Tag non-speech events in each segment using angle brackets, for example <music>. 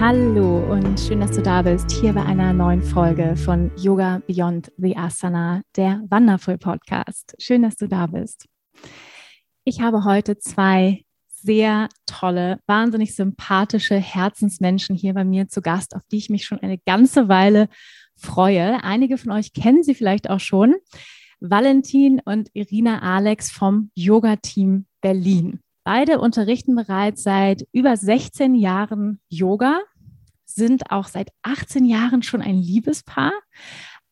Hallo und schön, dass du da bist, hier bei einer neuen Folge von Yoga Beyond the Asana, der Wonderful Podcast. Schön, dass du da bist. Ich habe heute zwei sehr tolle, wahnsinnig sympathische Herzensmenschen hier bei mir zu Gast, auf die ich mich schon eine ganze Weile freue. Einige von euch kennen sie vielleicht auch schon. Valentin und Irina Alex vom Yoga Team Berlin. Beide unterrichten bereits seit über 16 Jahren Yoga, sind auch seit 18 Jahren schon ein Liebespaar,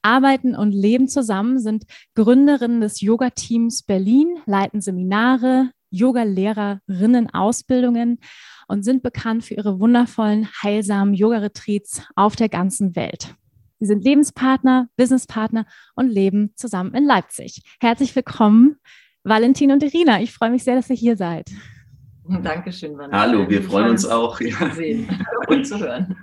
arbeiten und leben zusammen, sind Gründerinnen des Yoga-Teams Berlin, leiten Seminare, Yoga-Lehrerinnen-Ausbildungen und sind bekannt für ihre wundervollen, heilsamen Yoga-Retreats auf der ganzen Welt. Sie sind Lebenspartner, Businesspartner und leben zusammen in Leipzig. Herzlich willkommen, Valentin und Irina, ich freue mich sehr, dass ihr hier seid. <laughs> Dankeschön, Valentin. Hallo, wir freuen uns auch. Ja. Zu sehen und zu hören.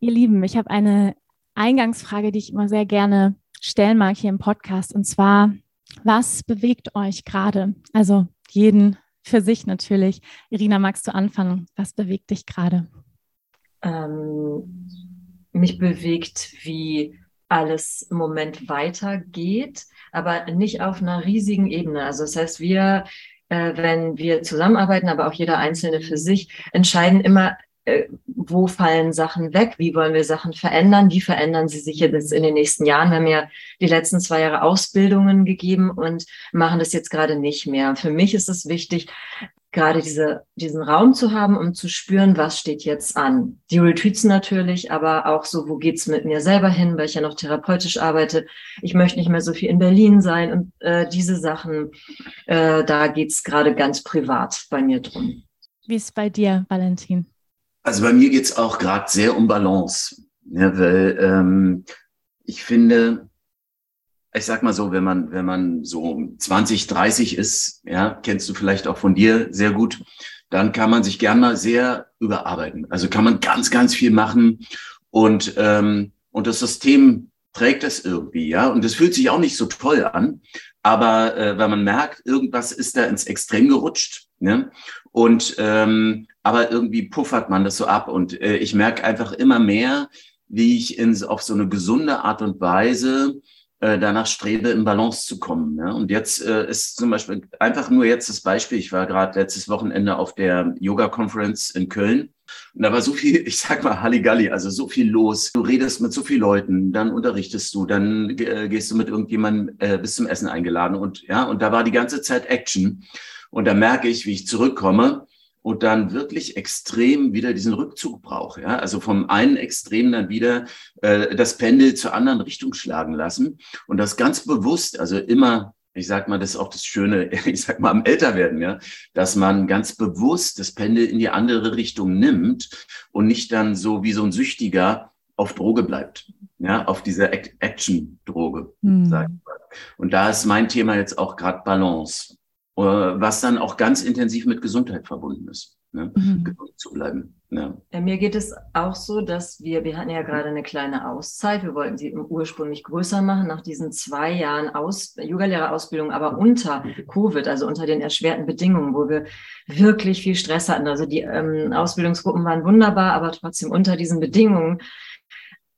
Ihr Lieben, ich habe eine Eingangsfrage, die ich immer sehr gerne stellen mag hier im Podcast. Und zwar, was bewegt euch gerade? Also jeden für sich natürlich. Irina, magst du anfangen? Was bewegt dich gerade? Ähm, mich bewegt, wie alles im Moment weitergeht, aber nicht auf einer riesigen Ebene. Also das heißt, wir, äh, wenn wir zusammenarbeiten, aber auch jeder Einzelne für sich, entscheiden immer, äh, wo fallen Sachen weg, wie wollen wir Sachen verändern, wie verändern sie sich jetzt in den nächsten Jahren. Wir haben ja die letzten zwei Jahre Ausbildungen gegeben und machen das jetzt gerade nicht mehr. Für mich ist es wichtig, gerade diese, diesen Raum zu haben, um zu spüren, was steht jetzt an. Die Retreats natürlich, aber auch so, wo geht's mit mir selber hin, weil ich ja noch therapeutisch arbeite. Ich möchte nicht mehr so viel in Berlin sein und äh, diese Sachen, äh, da geht's gerade ganz privat bei mir drum. Wie ist bei dir, Valentin? Also bei mir geht's auch gerade sehr um Balance, ja, weil ähm, ich finde, ich sag mal so, wenn man, wenn man so 20, 30 ist, ja, kennst du vielleicht auch von dir sehr gut, dann kann man sich gern mal sehr überarbeiten. Also kann man ganz, ganz viel machen und, ähm, und das System trägt das irgendwie, ja. Und das fühlt sich auch nicht so toll an, aber äh, weil man merkt, irgendwas ist da ins Extrem gerutscht, ne? Und ähm, aber irgendwie puffert man das so ab. Und äh, ich merke einfach immer mehr, wie ich in, auf so eine gesunde Art und Weise äh, danach strebe, in Balance zu kommen. Ne? Und jetzt äh, ist zum Beispiel einfach nur jetzt das Beispiel, ich war gerade letztes Wochenende auf der Yoga-Conference in Köln. Und da war so viel, <laughs> ich sag mal Halligalli, also so viel los. Du redest mit so vielen Leuten, dann unterrichtest du, dann äh, gehst du mit irgendjemandem äh, bis zum Essen eingeladen und ja, und da war die ganze Zeit Action. Und da merke ich, wie ich zurückkomme und dann wirklich extrem wieder diesen Rückzug brauche. Ja? Also vom einen Extrem dann wieder äh, das Pendel zur anderen Richtung schlagen lassen und das ganz bewusst, also immer ich sag mal, das ist auch das Schöne, <laughs> ich sag mal, am Älterwerden, ja, dass man ganz bewusst das Pendel in die andere Richtung nimmt und nicht dann so wie so ein Süchtiger auf Droge bleibt, ja, auf dieser Action-Droge, hm. sag ich mal. Und da ist mein Thema jetzt auch gerade Balance. Äh, was dann auch ganz intensiv mit Gesundheit verbunden ist, ne? mhm. gesund zu bleiben. Ja. ja. mir geht es auch so, dass wir, wir hatten ja gerade eine kleine Auszeit, wir wollten sie ursprünglich größer machen, nach diesen zwei Jahren Aus, Yogalehrerausbildung, aber unter Covid, also unter den erschwerten Bedingungen, wo wir wirklich viel Stress hatten. Also die ähm, Ausbildungsgruppen waren wunderbar, aber trotzdem unter diesen Bedingungen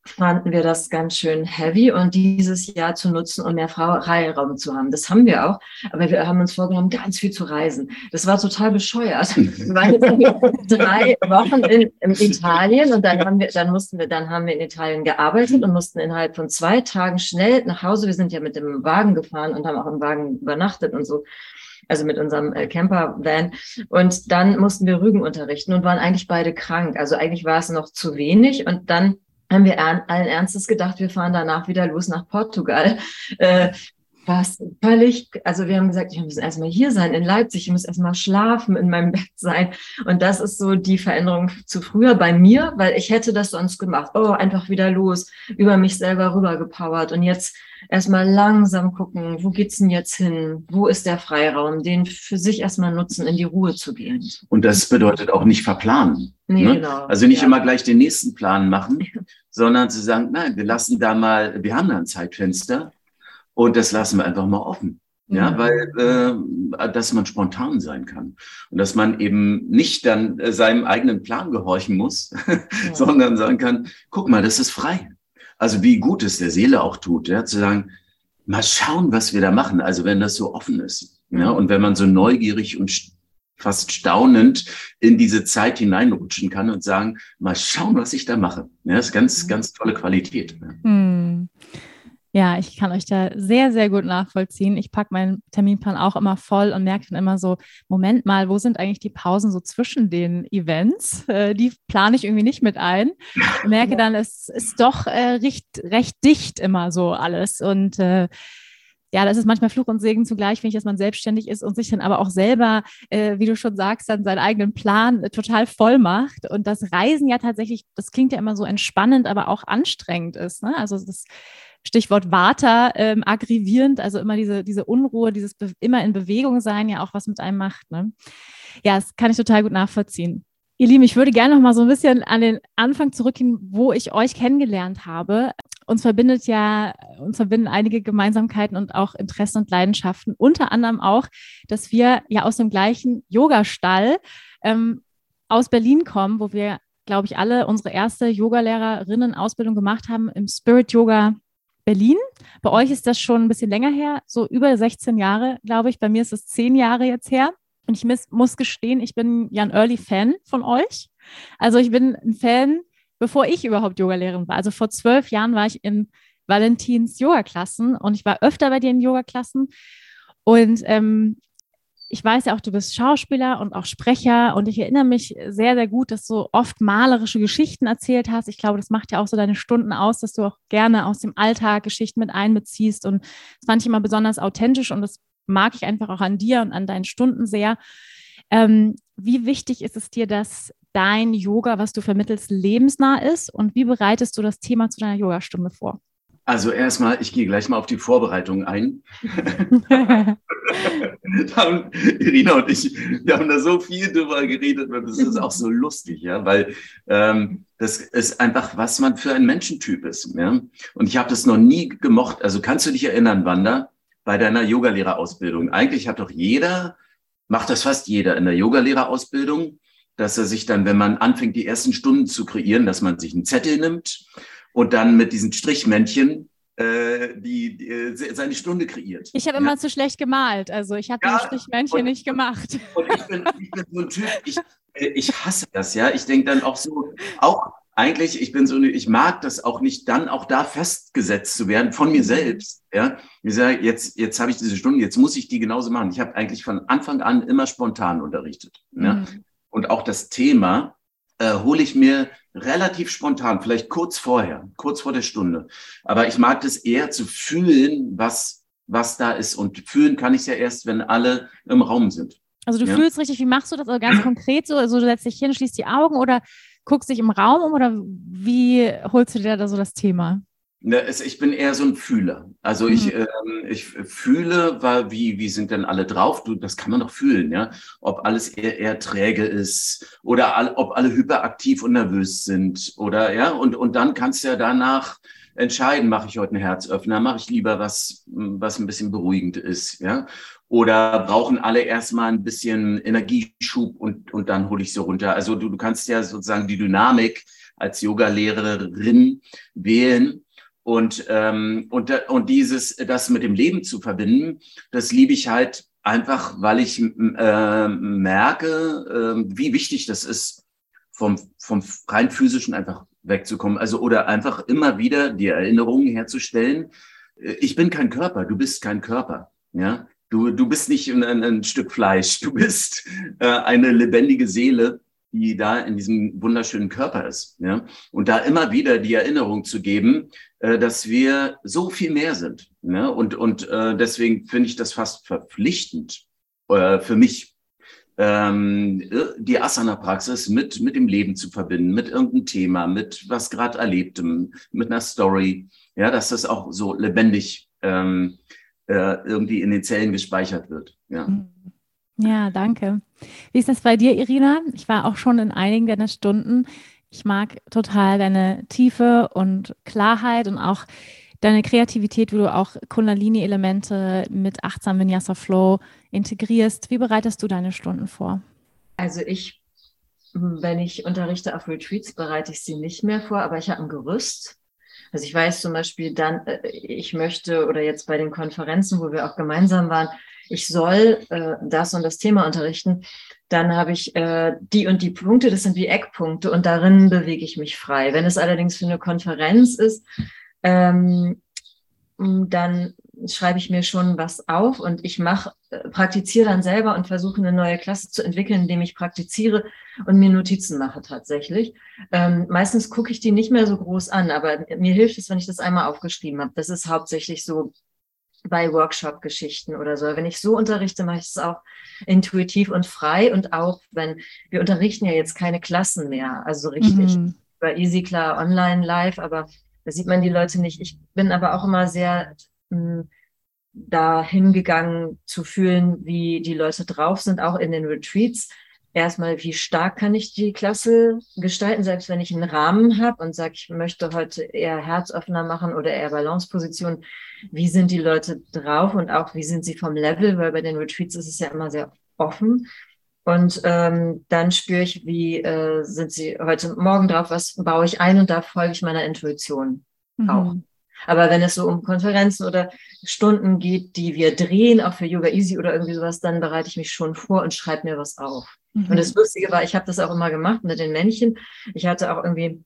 fanden wir das ganz schön heavy und dieses Jahr zu nutzen, um mehr Freiraum zu haben. Das haben wir auch, aber wir haben uns vorgenommen, ganz viel zu reisen. Das war total bescheuert. <laughs> Wir waren jetzt drei Wochen in, in, Italien und dann haben wir, dann mussten wir, dann haben wir in Italien gearbeitet und mussten innerhalb von zwei Tagen schnell nach Hause. Wir sind ja mit dem Wagen gefahren und haben auch im Wagen übernachtet und so also mit unserem äh, Camper-Van. Und dann mussten wir Rügen unterrichten und waren eigentlich beide krank. Also eigentlich war es noch zu wenig. Und dann haben wir allen Ernstes gedacht, wir fahren danach wieder los nach Portugal. Äh, was völlig, also wir haben gesagt, ich muss erstmal hier sein in Leipzig, ich muss erstmal schlafen, in meinem <laughs> Bett sein. Und das ist so die Veränderung zu früher bei mir, weil ich hätte das sonst gemacht. Oh, einfach wieder los, über mich selber rübergepowert und jetzt erstmal langsam gucken, wo geht's denn jetzt hin? Wo ist der Freiraum? Den für sich erstmal nutzen, in die Ruhe zu gehen. Und das bedeutet auch nicht verplanen. Nee, ne? genau. Also nicht ja. immer gleich den nächsten Plan machen, <laughs> sondern zu sagen, nein, wir lassen da mal, wir haben da ein Zeitfenster und das lassen wir einfach mal offen. Ja, mhm. weil äh, dass man spontan sein kann und dass man eben nicht dann äh, seinem eigenen Plan gehorchen muss, <laughs> ja. sondern sagen kann, guck mal, das ist frei. Also wie gut es der Seele auch tut, ja, zu sagen, mal schauen, was wir da machen. Also wenn das so offen ist, ja, mhm. und wenn man so neugierig und fast staunend in diese Zeit hineinrutschen kann und sagen, mal schauen, was ich da mache. Ja, das ist ganz, mhm. ganz tolle Qualität. Ja. Hm. Ja, ich kann euch da sehr, sehr gut nachvollziehen. Ich packe meinen Terminplan auch immer voll und merke dann immer so, Moment mal, wo sind eigentlich die Pausen so zwischen den Events? <laughs> Äh, die plane ich irgendwie nicht mit ein. Ich <laughs> merke dann, es ist doch äh, recht, recht dicht immer so alles. Und äh, ja, das ist manchmal Fluch und Segen zugleich, finde ich, dass man selbstständig ist und sich dann aber auch selber, äh, wie du schon sagst, dann seinen eigenen Plan äh, total voll macht. Und das Reisen ja tatsächlich, das klingt ja immer so entspannend, aber auch anstrengend ist. Ne? Also das Stichwort Vata, ähm, aggravierend, also immer diese, diese Unruhe, dieses Be immer in Bewegung sein, ja auch was mit einem macht. Ne? Ja, das kann ich total gut nachvollziehen. Ihr Lieben, ich würde gerne noch mal so ein bisschen an den Anfang zurückgehen, wo ich euch kennengelernt habe. Uns verbindet ja, uns verbinden einige Gemeinsamkeiten und auch Interessen und Leidenschaften. Unter anderem auch, dass wir ja aus dem gleichen Yogastall ähm, aus Berlin kommen, wo wir, glaube ich, alle unsere erste Yogalehrerinnen-Ausbildung gemacht haben im Spirit Yoga Berlin. Bei euch ist das schon ein bisschen länger her, so über 16 Jahre, glaube ich. Bei mir ist es zehn Jahre jetzt her. Und ich muss, muss gestehen, ich bin ja ein Early-Fan von euch. Also ich bin ein Fan, bevor ich überhaupt Yogalehrerin war. Also vor zwölf Jahren war ich in Valentins Yoga-Klassen und ich war öfter bei dir in Yoga-Klassen. Und ähm, ich weiß ja auch, du bist Schauspieler und auch Sprecher und ich erinnere mich sehr, sehr gut, dass du oft malerische Geschichten erzählt hast. Ich glaube, das macht ja auch so deine Stunden aus, dass du auch gerne aus dem Alltag Geschichten mit einbeziehst und das fand ich immer besonders authentisch und das mag ich einfach auch an dir und an deinen Stunden sehr. Ähm, wie wichtig ist es dir, dass dein Yoga, was du vermittelst, lebensnah ist und wie bereitest du das Thema zu deiner Yogastunde vor? Also erstmal, ich gehe gleich mal auf die Vorbereitung ein. <laughs> haben, Irina und ich, wir haben da so viel drüber geredet und das ist auch so lustig, ja, weil ähm, das ist einfach, was man für ein Menschentyp ist. Ja? Und ich habe das noch nie gemocht. Also kannst du dich erinnern, Wanda, bei deiner Yogalehrerausbildung? Eigentlich hat doch jeder, macht das fast jeder in der Yogalehrerausbildung, dass er sich dann, wenn man anfängt, die ersten Stunden zu kreieren, dass man sich einen Zettel nimmt und dann mit diesen Strichmännchen äh, die, die, äh, seine Stunde kreiert. Ich habe ja. immer zu schlecht gemalt, also ich habe ja, die Strichmännchen und, nicht gemacht. Und ich bin, ich bin so ein Typ, ich, äh, ich hasse das, ja. Ich denke dann auch so, auch eigentlich, ich bin so, ich mag das auch nicht, dann auch da festgesetzt zu werden von mir selbst. Ja, ich sage, jetzt, jetzt habe ich diese Stunde, jetzt muss ich die genauso machen. Ich habe eigentlich von Anfang an immer spontan unterrichtet. Mhm. Ja? Und auch das Thema äh, hole ich mir relativ spontan, vielleicht kurz vorher, kurz vor der Stunde. Aber ich mag das eher zu fühlen, was, was da ist. Und fühlen kann ich es ja erst, wenn alle im Raum sind. Also du ja? fühlst richtig, wie machst du das also ganz konkret so? Also du setzt dich hin, schließt die Augen oder guckst dich im Raum um oder wie holst du dir da so das Thema? Ne, ich bin eher so ein Fühler. Also ich, mhm. ähm, ich fühle, weil, wie, wie sind denn alle drauf? Du, das kann man doch fühlen, ja. Ob alles eher, eher träge ist oder all, ob alle hyperaktiv und nervös sind oder ja. Und, und dann kannst du ja danach entscheiden, mache ich heute einen Herzöffner, mache ich lieber was, was ein bisschen beruhigend ist, ja. Oder brauchen alle erstmal ein bisschen Energieschub und, und dann hole ich sie runter. Also du, du kannst ja sozusagen die Dynamik als Yoga-Lehrerin wählen und, ähm, und, und dieses, das mit dem Leben zu verbinden, das liebe ich halt einfach, weil ich äh, merke, äh, wie wichtig das ist, vom, vom rein physischen einfach wegzukommen. Also oder einfach immer wieder die Erinnerungen herzustellen. Äh, ich bin kein Körper, du bist kein Körper. Ja, du, du bist nicht ein, ein Stück Fleisch, du bist äh, eine lebendige Seele die da in diesem wunderschönen Körper ist. Ja? Und da immer wieder die Erinnerung zu geben, äh, dass wir so viel mehr sind. Ne? Und, und äh, deswegen finde ich das fast verpflichtend äh, für mich, ähm, die Asana-Praxis mit, mit dem Leben zu verbinden, mit irgendeinem Thema, mit was gerade Erlebtem, mit einer Story. Ja, dass das auch so lebendig ähm, äh, irgendwie in den Zellen gespeichert wird. Ja. Mhm. Ja, danke. Wie ist das bei dir, Irina? Ich war auch schon in einigen deiner Stunden. Ich mag total deine Tiefe und Klarheit und auch deine Kreativität, wo du auch Kundalini-Elemente mit achtsam Vinyasa Flow integrierst. Wie bereitest du deine Stunden vor? Also ich, wenn ich unterrichte auf Retreats, bereite ich sie nicht mehr vor, aber ich habe ein Gerüst. Also ich weiß zum Beispiel dann, äh, ich möchte oder jetzt bei den Konferenzen, wo wir auch gemeinsam waren, ich soll äh, das und das Thema unterrichten, dann habe ich äh, die und die Punkte, das sind wie Eckpunkte und darin bewege ich mich frei. Wenn es allerdings für eine Konferenz ist, ähm, dann schreibe ich mir schon was auf und ich mache, äh, praktiziere dann selber und versuche eine neue Klasse zu entwickeln, indem ich praktiziere und mir Notizen mache tatsächlich. Ähm, meistens gucke ich die nicht mehr so groß an, aber mir hilft es, wenn ich das einmal aufgeschrieben habe. Das ist hauptsächlich so bei Workshop-Geschichten oder so. Wenn ich so unterrichte, mache ich es auch intuitiv und frei und auch, wenn wir unterrichten ja jetzt keine Klassen mehr, also richtig mhm. bei Easy klar online live, aber da sieht man die Leute nicht. Ich bin aber auch immer sehr mh, hm, da hingegangen zu fühlen, wie die Leute drauf sind, auch in den Retreats erstmal, wie stark kann ich die Klasse gestalten, selbst wenn ich einen Rahmen habe und sage, ich möchte heute eher Herzöffner machen oder eher Balanceposition. Wie sind die Leute drauf und auch wie sind sie vom Level, weil bei den Retreats ist es ja immer sehr offen. Und ähm, dann spüre ich, wie äh, sind sie heute Morgen drauf, was baue ich ein und da folge ich meiner Intuition mhm. auch. Aber wenn es so um Konferenzen oder Stunden geht, die wir drehen, auch für Yoga Easy oder irgendwie sowas, dann bereite ich mich schon vor und schreibe mir was auf. Mhm. Und das Lustige war, ich habe das auch immer gemacht mit den Männchen. Ich hatte auch irgendwie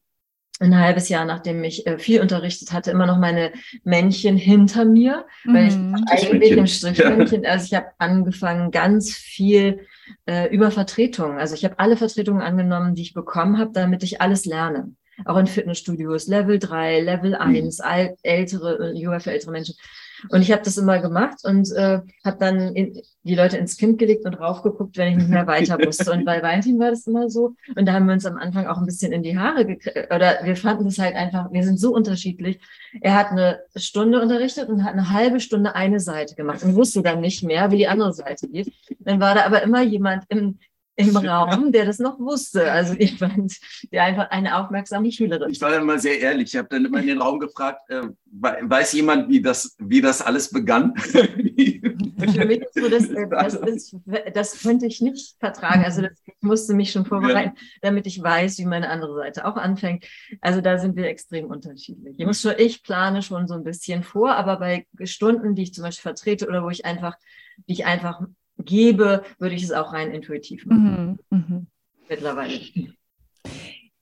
ein halbes Jahr, nachdem ich äh, viel unterrichtet hatte, immer noch meine Männchen hinter mir, mhm. weil ich mhm. eigentlich im Strichmännchen, also ich habe angefangen ganz viel äh, über Vertretungen. Also ich habe alle Vertretungen angenommen, die ich bekommen habe, damit ich alles lerne auch in Fitnessstudios, Level 3, Level 1, mhm. ältere, Yoga für ältere Menschen. Und ich habe das immer gemacht und äh, habe dann in, die Leute ins Kind gelegt und raufgeguckt, wenn ich nicht mehr weiter <laughs> wusste. Und bei Valentin war das immer so. Und da haben wir uns am Anfang auch ein bisschen in die Haare gekriegt. Oder wir fanden das halt einfach, wir sind so unterschiedlich. Er hat eine Stunde unterrichtet und hat eine halbe Stunde eine Seite gemacht und wusste dann nicht mehr, wie die andere Seite geht. Dann war da aber immer jemand im, im Raum, der das noch wusste. Also jemand, der einfach eine aufmerksame Schülerin. Ich war dann mal sehr ehrlich. Ich habe dann immer in den Raum gefragt, äh, weiß jemand, wie das, wie das alles begann? Für mich ist so, <laughs> das, äh, das, ist, das könnte ich nicht vertragen. Also das, ich musste mich schon vorbereiten, ja. damit ich weiß, wie meine andere Seite auch anfängt. Also da sind wir extrem unterschiedlich. Ich, muss schon, ich plane schon so ein bisschen vor, aber bei Stunden, die ich zum Beispiel vertrete oder wo ich einfach, die ich einfach gebe, würde ich es auch rein intuitiv machen. Mhm, mh. Mittlerweile.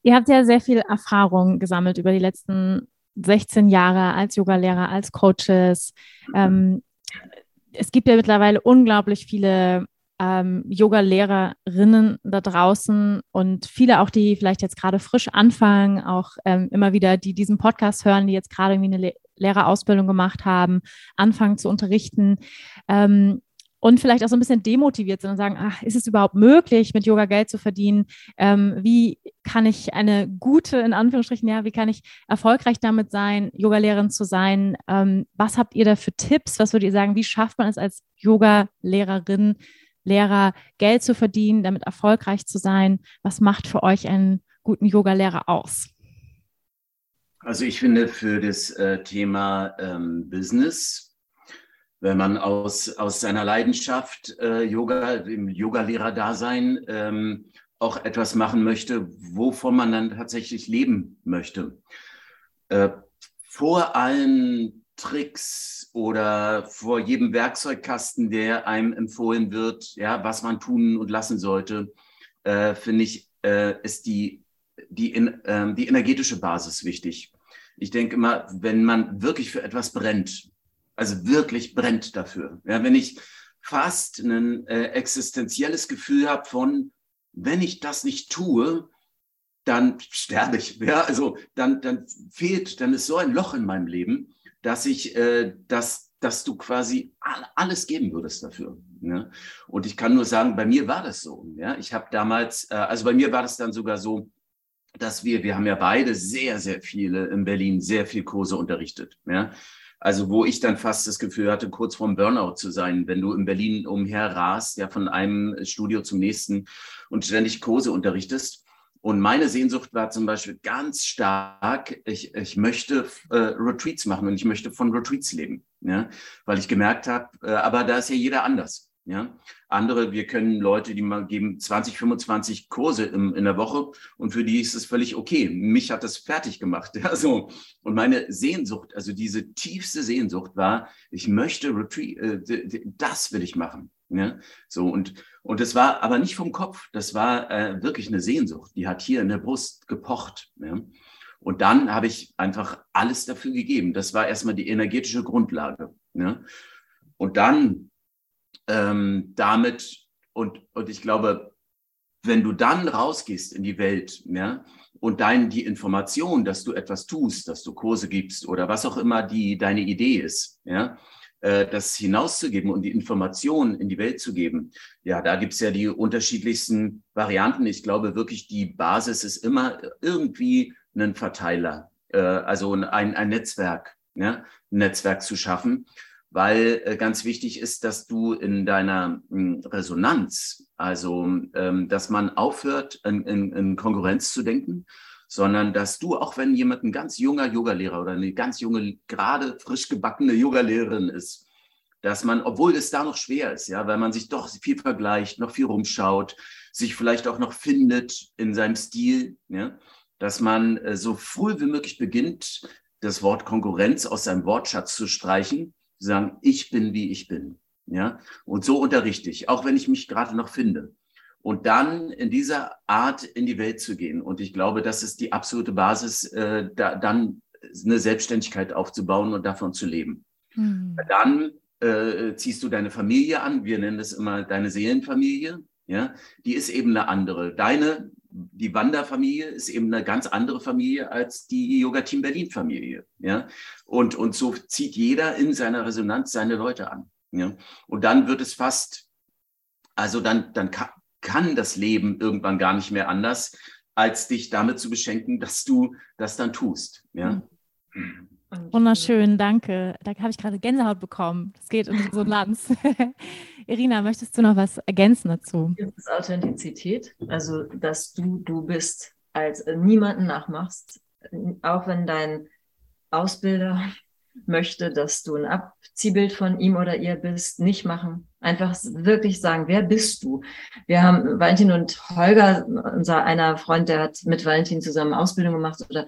Ihr habt ja sehr viel Erfahrung gesammelt über die letzten 16 Jahre als Yogalehrer, als Coaches. Ähm, es gibt ja mittlerweile unglaublich viele ähm, Yoga-Lehrerinnen da draußen und viele auch, die vielleicht jetzt gerade frisch anfangen, auch ähm, immer wieder, die diesen Podcast hören, die jetzt gerade irgendwie eine Le Lehrerausbildung gemacht haben, anfangen zu unterrichten. Ähm, und vielleicht auch so ein bisschen demotiviert sind und sagen, ach, ist es überhaupt möglich, mit Yoga Geld zu verdienen? Ähm, wie kann ich eine gute, in Anführungsstrichen, ja, wie kann ich erfolgreich damit sein, Yogalehrerin zu sein? Ähm, was habt ihr da für Tipps? Was würdet ihr sagen, wie schafft man es als Yoga-Lehrerin, Lehrer, Geld zu verdienen, damit erfolgreich zu sein? Was macht für euch einen guten Yoga-Lehrer aus? Also ich finde für das äh, Thema ähm, Business wenn man aus, aus seiner Leidenschaft äh, Yoga, im Yogalehrer-Dasein ähm, auch etwas machen möchte, wovon man dann tatsächlich leben möchte. Äh, vor allen Tricks oder vor jedem Werkzeugkasten, der einem empfohlen wird, ja, was man tun und lassen sollte, äh, finde ich, äh, ist die, die, in, ähm, die energetische Basis wichtig. Ich denke immer, wenn man wirklich für etwas brennt, also wirklich brennt dafür. Ja, wenn ich fast ein äh, existenzielles Gefühl habe von, wenn ich das nicht tue, dann sterbe ich. Ja, also dann, dann fehlt, dann ist so ein Loch in meinem Leben, dass ich, äh, dass, dass du quasi alles geben würdest dafür. Ne? Und ich kann nur sagen, bei mir war das so. Ja? Ich habe damals, äh, also bei mir war das dann sogar so, dass wir, wir haben ja beide sehr, sehr viele in Berlin, sehr viel Kurse unterrichtet. Ja? Also wo ich dann fast das Gefühl hatte, kurz vorm Burnout zu sein, wenn du in Berlin umher rast, ja von einem Studio zum nächsten und ständig Kurse unterrichtest. Und meine Sehnsucht war zum Beispiel ganz stark, ich, ich möchte äh, Retreats machen und ich möchte von Retreats leben, ja? weil ich gemerkt habe, äh, aber da ist ja jeder anders. Ja, andere, wir können Leute, die mal geben 20, 25 Kurse im, in der Woche und für die ist es völlig okay. Mich hat das fertig gemacht. <laughs> Ja, so. Und meine Sehnsucht, also diese tiefste Sehnsucht war, ich möchte Retreat, äh, das will ich machen. Ja, so und und das war aber nicht vom Kopf, das war äh, wirklich eine Sehnsucht, die hat hier in der Brust gepocht. Ja. Und dann habe ich einfach alles dafür gegeben. Das war erstmal die energetische Grundlage. Ja. Und dann ähm, damit und, und ich glaube, wenn du dann rausgehst in die Welt, ja, und dein, die Information, dass du etwas tust, dass du Kurse gibst oder was auch immer die, deine Idee ist, ja, äh, das hinauszugeben und die Information in die Welt zu geben. Ja, da gibt's ja die unterschiedlichsten Varianten. Ich glaube wirklich, die Basis ist immer irgendwie ein Verteiler, äh, also ein, ein Netzwerk, ja, ein Netzwerk zu schaffen weil äh, ganz wichtig ist, dass du in deiner hm, Resonanz, also ähm, dass man aufhört, in, in, in Konkurrenz zu denken, sondern dass du, auch wenn jemand ein ganz junger Yogalehrer oder eine ganz junge, gerade frisch gebackene Yogalehrerin ist, dass man, obwohl es da noch schwer ist, ja, weil man sich doch viel vergleicht, noch viel rumschaut, sich vielleicht auch noch findet in seinem Stil, ja, dass man äh, so früh wie möglich beginnt, das Wort Konkurrenz aus seinem Wortschatz zu streichen sagen, ich bin, wie ich bin. Ja, und so unterrichte ich, auch wenn ich mich gerade noch finde. Und dann in dieser Art in die Welt zu gehen. Und ich glaube, das ist die absolute Basis, äh, da, dann eine Selbstständigkeit aufzubauen und davon zu leben. Mhm. Dann äh, ziehst du deine Familie an. Wir nennen es immer deine Seelenfamilie. Ja, die ist eben eine andere. Deine die Wanderfamilie ist eben eine ganz andere Familie als die Yoga Team Berlin Familie. Ja? Und, und so zieht jeder in seiner Resonanz seine Leute an. Ja? Und dann wird es fast, also dann, dann kann, kann das Leben irgendwann gar nicht mehr anders, als dich damit zu beschenken, dass du das dann tust. Ja? Mhm. Wunderschön, danke. Da habe ich gerade Gänsehaut bekommen. Das geht in so Lanz. <laughs> <laughs> Irina, möchtest du noch was ergänzen dazu? Das ist Authentizität, also dass du du bist, als niemanden nachmachst, auch wenn dein Ausbilder möchte, dass du ein Abziehbild von ihm oder ihr bist, nicht machen. Einfach wirklich sagen, wer bist du? Wir haben Valentin und Holger, unser einer Freund, der hat mit Valentin zusammen Ausbildung gemacht oder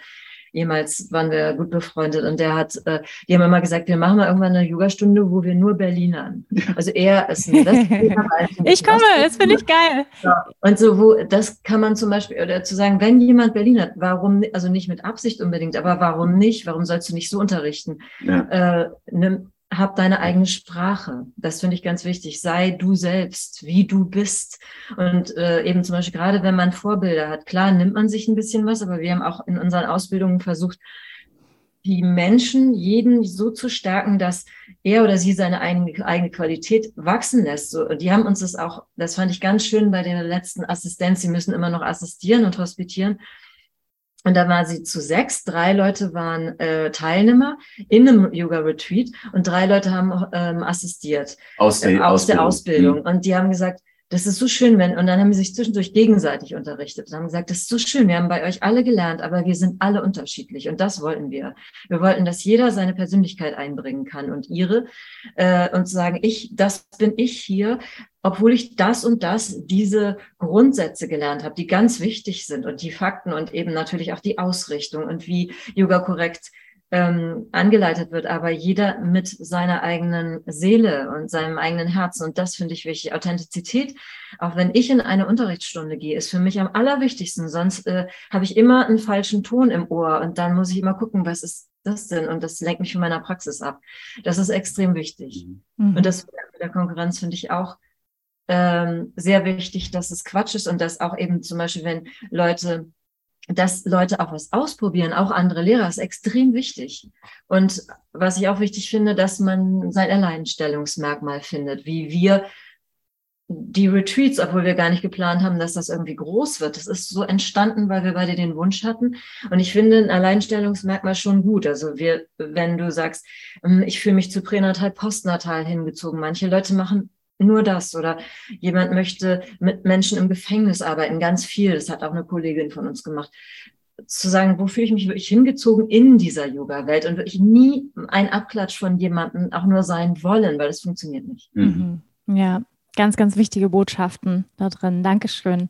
Jemals waren wir gut befreundet und der hat, äh, die haben immer gesagt, wir machen mal irgendwann eine Yogastunde, wo wir nur Berlinern. Also er ist ein <laughs> ich komme, das finde ich geil. Ja. Und so, wo, das kann man zum Beispiel, oder zu sagen, wenn jemand Berlin hat, warum, also nicht mit Absicht unbedingt, aber warum nicht? Warum sollst du nicht so unterrichten? Ja. Äh, nimm, hab deine eigene Sprache. Das finde ich ganz wichtig. Sei du selbst, wie du bist. Und äh, eben zum Beispiel gerade, wenn man Vorbilder hat, klar nimmt man sich ein bisschen was, aber wir haben auch in unseren Ausbildungen versucht, die Menschen, jeden so zu stärken, dass er oder sie seine eigene, eigene Qualität wachsen lässt. So, und die haben uns das auch, das fand ich ganz schön bei der letzten Assistenz. Sie müssen immer noch assistieren und hospitieren. Und da war sie zu sechs. Drei Leute waren äh, Teilnehmer in einem Yoga-Retreat und drei Leute haben ähm, assistiert aus der, äh, aus Ausbildung. Der Ausbildung. Mhm. Und die haben gesagt, das ist so schön, wenn, und dann haben sie sich zwischendurch gegenseitig unterrichtet und haben gesagt, das ist so schön, wir haben bei euch alle gelernt, aber wir sind alle unterschiedlich und das wollten wir. Wir wollten, dass jeder seine Persönlichkeit einbringen kann und ihre äh, und sagen, ich, das bin ich hier, obwohl ich das und das, diese Grundsätze gelernt habe, die ganz wichtig sind und die Fakten und eben natürlich auch die Ausrichtung und wie Yoga korrekt ähm, angeleitet wird, aber jeder mit seiner eigenen Seele und seinem eigenen Herzen. Und das finde ich wichtig. Authentizität, auch wenn ich in eine Unterrichtsstunde gehe, ist für mich am allerwichtigsten. Sonst äh, habe ich immer einen falschen Ton im Ohr und dann muss ich immer gucken, was ist das denn? Und das lenkt mich von meiner Praxis ab. Das ist extrem wichtig. Mhm. Und das mit der Konkurrenz finde ich auch ähm, sehr wichtig, dass es Quatsch ist und dass auch eben zum Beispiel, wenn Leute dass Leute auch was ausprobieren, auch andere Lehrer, ist extrem wichtig. Und was ich auch wichtig finde, dass man sein Alleinstellungsmerkmal findet, wie wir die Retreats, obwohl wir gar nicht geplant haben, dass das irgendwie groß wird. Das ist so entstanden, weil wir beide den Wunsch hatten. Und ich finde ein Alleinstellungsmerkmal schon gut. Also wir, wenn du sagst, hm, ich fühle mich zu pränatal, postnatal hingezogen. Manche Leute machen nur das oder jemand möchte mit Menschen im Gefängnis arbeiten, ganz viel. Das hat auch eine Kollegin von uns gemacht. Zu sagen, wo fühle ich mich wirklich hingezogen in dieser Yoga-Welt und wirklich nie ein Abklatsch von jemandem auch nur sein wollen, weil das funktioniert nicht. Mhm. Ja, ganz, ganz wichtige Botschaften da drin. Dankeschön.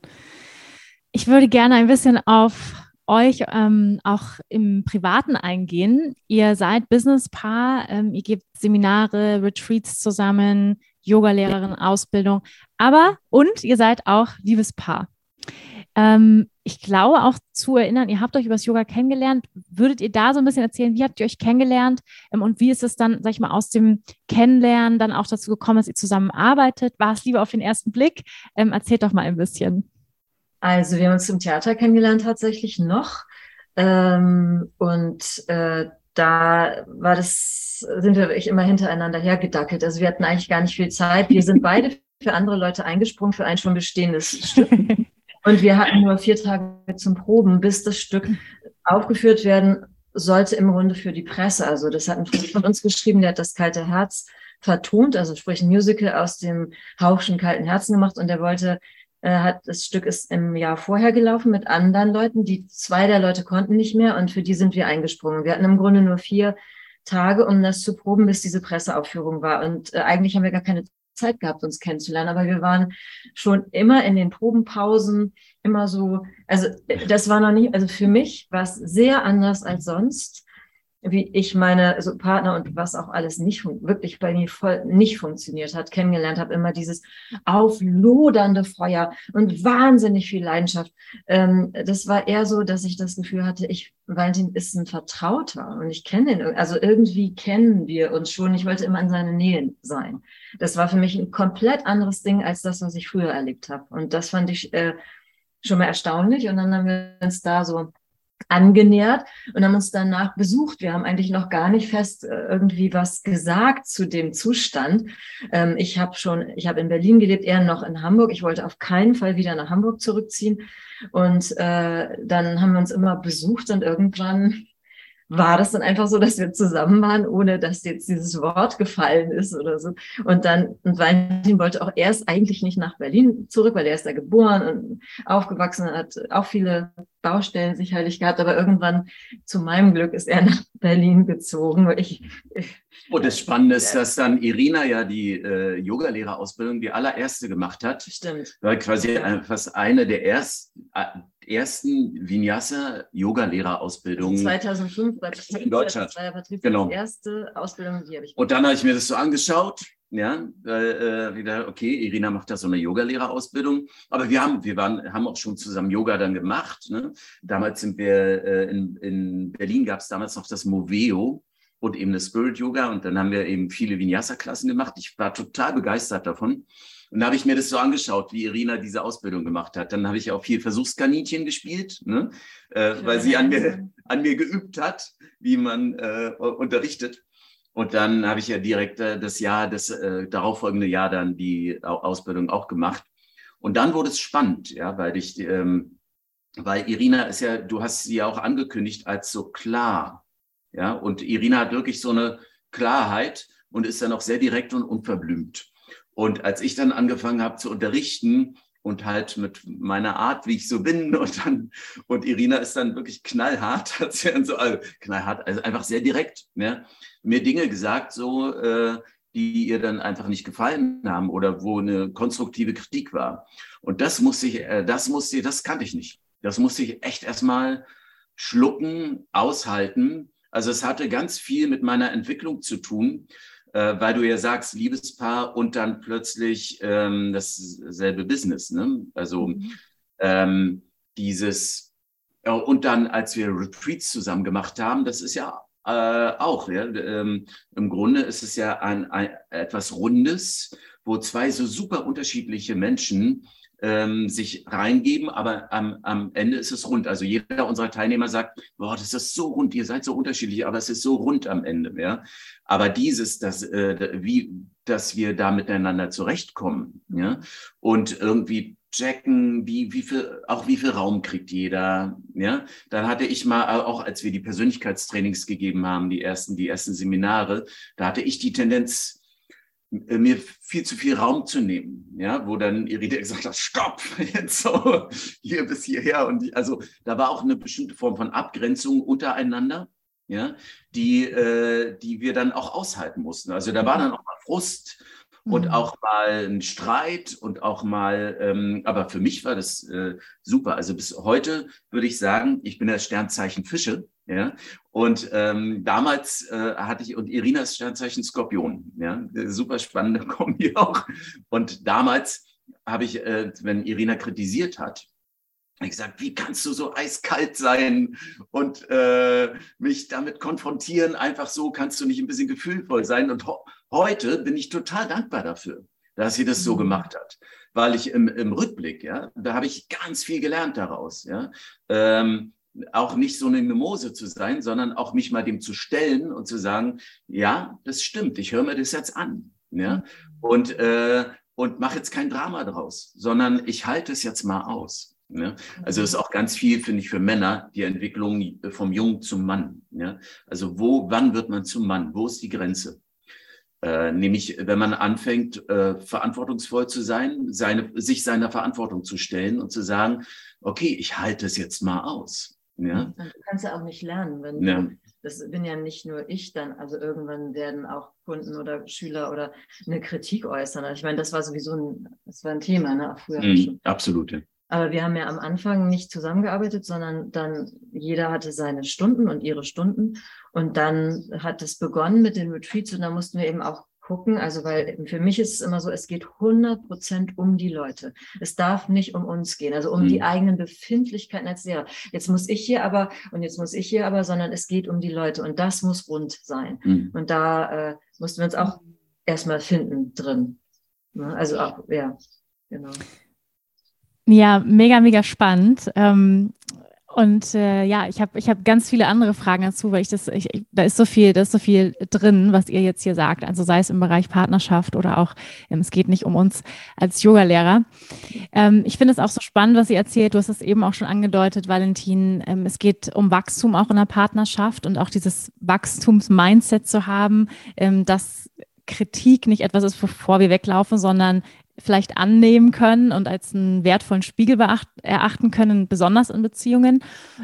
Ich würde gerne ein bisschen auf euch ähm, auch im Privaten eingehen. Ihr seid Business-Paar, ähm, ihr gebt Seminare, Retreats zusammen, Yogalehrerin, Ausbildung, aber und ihr seid auch Liebespaar. Ähm, ich glaube auch zu erinnern, ihr habt euch über das Yoga kennengelernt. Würdet ihr da so ein bisschen erzählen, wie habt ihr euch kennengelernt ähm, und wie ist es dann, sag ich mal, aus dem Kennenlernen dann auch dazu gekommen, dass ihr zusammenarbeitet? War es lieber auf den ersten Blick? Ähm, erzählt doch mal ein bisschen. Also wir haben uns im Theater kennengelernt tatsächlich noch. Ähm, und äh, da war das, sind wir wirklich immer hintereinander hergedackelt. Also wir hatten eigentlich gar nicht viel Zeit. Wir sind beide <laughs> für andere Leute eingesprungen für ein schon bestehendes Stück. Und wir hatten nur vier Tage zum Proben, bis das Stück aufgeführt werden sollte im Grunde für die Presse. Also das hat ein Freund von uns geschrieben, der hat das kalte Herz vertont, also sprich ein Musical aus dem Hauchschen kalten Herzen gemacht und der wollte hat das Stück ist im Jahr vorher gelaufen mit anderen Leuten. Die zwei der Leute konnten nicht mehr und für die sind wir eingesprungen. Wir hatten im Grunde nur vier Tage, um das zu proben, bis diese Presseaufführung war. Und äh, eigentlich haben wir gar keine Zeit gehabt, uns kennenzulernen, aber wir waren schon immer in den Probenpausen immer so, also äh, das war noch nicht, also für mich war es sehr anders als sonst wie ich meine also Partner und was auch alles nicht wirklich bei mir voll nicht funktioniert hat, kennengelernt habe, immer dieses auflodernde Feuer und wahnsinnig viel Leidenschaft. Ähm, das war eher so, dass ich das Gefühl hatte, ich, Valentin ist ein Vertrauter und ich kenne ihn, also irgendwie kennen wir uns schon. Ich wollte immer in seine Nähe sein. Das war für mich ein komplett anderes Ding als das, was ich früher erlebt habe. Und das fand ich äh, schon mal erstaunlich. Und dann haben wir uns da so angenähert und haben uns danach besucht. Wir haben eigentlich noch gar nicht fest äh, irgendwie was gesagt zu dem Zustand. Ähm, ich habe schon, ich habe in Berlin gelebt, er noch in Hamburg. Ich wollte auf keinen Fall wieder nach Hamburg zurückziehen. Und äh, dann haben wir uns immer besucht und irgendwann war das dann einfach so, dass wir zusammen waren, ohne dass jetzt dieses Wort gefallen ist oder so. Und dann, und Valentin wollte auch erst eigentlich nicht nach Berlin zurück, weil er ist da geboren und aufgewachsen, hat auch viele Baustellen sicherlich gehabt, aber irgendwann zu meinem Glück ist er nach Berlin gezogen. Ich, und das Spannende ist, dass dann Irina ja die äh, Yogalehrerausbildung die allererste gemacht hat. Stimmt. War quasi ja. fast eine der ersten, äh, ersten Vinyasa-Yoga-Lehrerausbildungen. 2005 bei Betrieb, in Deutschland. Das war ja Betrieb genau. die erste Ausbildung, die habe ich. Und dann habe ich mir das so angeschaut. Ja, äh, wieder, okay, Irina macht da so eine Yogalehrerausbildung. Aber wir haben, wir waren, haben auch schon zusammen Yoga dann gemacht. Ne? Damals sind wir äh, in, in Berlin gab es damals noch das Moveo und eben das Spirit Yoga. Und dann haben wir eben viele Vinyasa-Klassen gemacht. Ich war total begeistert davon. Und da habe ich mir das so angeschaut, wie Irina diese Ausbildung gemacht hat. Dann habe ich auch viel Versuchskaninchen gespielt, ne? äh, weil sie an mir, an mir geübt hat, wie man äh, unterrichtet. Und dann habe ich ja direkt äh, das Jahr, das äh, darauffolgende Jahr dann die Ausbildung auch gemacht. Und dann wurde es spannend, ja, weil ich, ähm, weil Irina ist ja, du hast sie ja auch angekündigt als so klar, ja, und Irina hat wirklich so eine Klarheit und ist dann auch sehr direkt und unverblümt. Und als ich dann angefangen habe zu unterrichten und halt mit meiner Art, wie ich so bin, <laughs> und dann, und Irina ist dann wirklich knallhart, <laughs> hat sie dann so, also knallhart, also einfach sehr direkt, ne, mir Dinge gesagt, so, äh, die ihr dann einfach nicht gefallen haben oder wo eine konstruktive Kritik war. Und das musste ich, äh, das musste ich, das kannte ich nicht. Das musste ich echt erstmal schlucken, aushalten. Also es hatte ganz viel mit meiner Entwicklung zu tun, äh, weil du ja sagst, Liebespaar und dann plötzlich ähm, dasselbe Business. Ne? Also mhm. ähm, dieses, äh, und dann, als wir Retreats zusammen gemacht haben, das ist ja äh, auch, ja, ähm, im Grunde ist es ja ein, ein etwas Rundes wo zwei so super unterschiedliche Menschen ähm, sich reingeben, aber am, am Ende ist es rund. Also jeder unserer Teilnehmer sagt, boah, das ist so rund, ihr seid so unterschiedlich, aber es ist so rund am Ende. Ja? Aber dieses, das, äh, wie, dass wir da miteinander zurechtkommen ja? und irgendwie checken, wie, wie viel, auch wie viel Raum kriegt jeder. Ja, dann hatte ich mal, auch als wir die Persönlichkeitstrainings gegeben haben, die ersten, die ersten Seminare, da hatte ich die Tendenz, äh, mir viel zu viel Raum zu nehmen, ja, wo dann Irina gesagt hat, stopp, <laughs> jetzt so, hier bis hierher. Und die, also da war auch eine bestimmte Form von Abgrenzung untereinander, ja, die, äh, die wir dann auch aushalten mussten. Also da war dann auch mal Frust und mhm. auch mal ein Streit und auch mal, ähm, aber für mich war das äh, super. Also bis heute würde ich sagen, ich bin das Sternzeichen Fische. Ja, und ähm, damals äh, hatte ich, und Irinas Sternzeichen Skorpion, ja, super spannende <laughs> Kombi auch. Und damals habe ich, äh, wenn Irina kritisiert hat, ich gesagt, wie kannst du so eiskalt sein und äh, mich damit konfrontieren? Einfach so kannst du nicht ein bisschen gefühlvoll sein. Und heute bin ich total dankbar dafür, dass sie das so mhm. gemacht hat, weil ich im, im Rückblick, ja, da habe ich ganz viel gelernt daraus, ja. Ähm, auch nicht so eine Mimose zu sein, sondern auch mich mal dem zu stellen und zu sagen, ja, das stimmt, ich höre mir das jetzt an, ja, mhm. und äh, und mache jetzt kein Drama draus, sondern ich halte es jetzt mal aus. Ja? Also ist auch ganz viel, finde ich, für Männer die Entwicklung vom Jungen zum Mann. Ja? Also wo, wann wird man zum Mann? Wo ist die Grenze? Äh, nämlich, wenn man anfängt, äh, verantwortungsvoll zu sein, seine, sich seiner Verantwortung zu stellen und zu sagen, okay, ich halte es jetzt mal aus. Ja? Du kannst ja auch nicht lernen, wenn ja. du, das bin ja nicht nur ich dann, also irgendwann werden auch Kunden oder Schüler oder eine Kritik äußern. Also ich meine, das war sowieso ein, das war ein Thema, ne, auch früher. Mm, absolut. Ja. Aber wir haben ja am Anfang nicht zusammengearbeitet, sondern dann jeder hatte seine Stunden und ihre Stunden. Und dann hat es begonnen mit den Retreats und da mussten wir eben auch gucken. Also, weil für mich ist es immer so, es geht 100 Prozent um die Leute. Es darf nicht um uns gehen, also um mhm. die eigenen Befindlichkeiten als Lehrer. Jetzt muss ich hier aber und jetzt muss ich hier aber, sondern es geht um die Leute und das muss rund sein. Mhm. Und da äh, mussten wir uns auch erstmal finden drin. Ne? Also auch, ja, genau. Ja, mega, mega spannend. Ähm, und äh, ja, ich habe ich hab ganz viele andere Fragen dazu, weil ich das, ich, da ist so viel, da ist so viel drin, was ihr jetzt hier sagt. Also sei es im Bereich Partnerschaft oder auch, ähm, es geht nicht um uns als Yogalehrer. Ähm, ich finde es auch so spannend, was ihr erzählt. Du hast es eben auch schon angedeutet, Valentin. Ähm, es geht um Wachstum auch in der Partnerschaft und auch dieses Wachstums-Mindset zu haben, ähm, dass Kritik nicht etwas ist, bevor wir weglaufen, sondern vielleicht annehmen können und als einen wertvollen Spiegel erachten können, besonders in Beziehungen.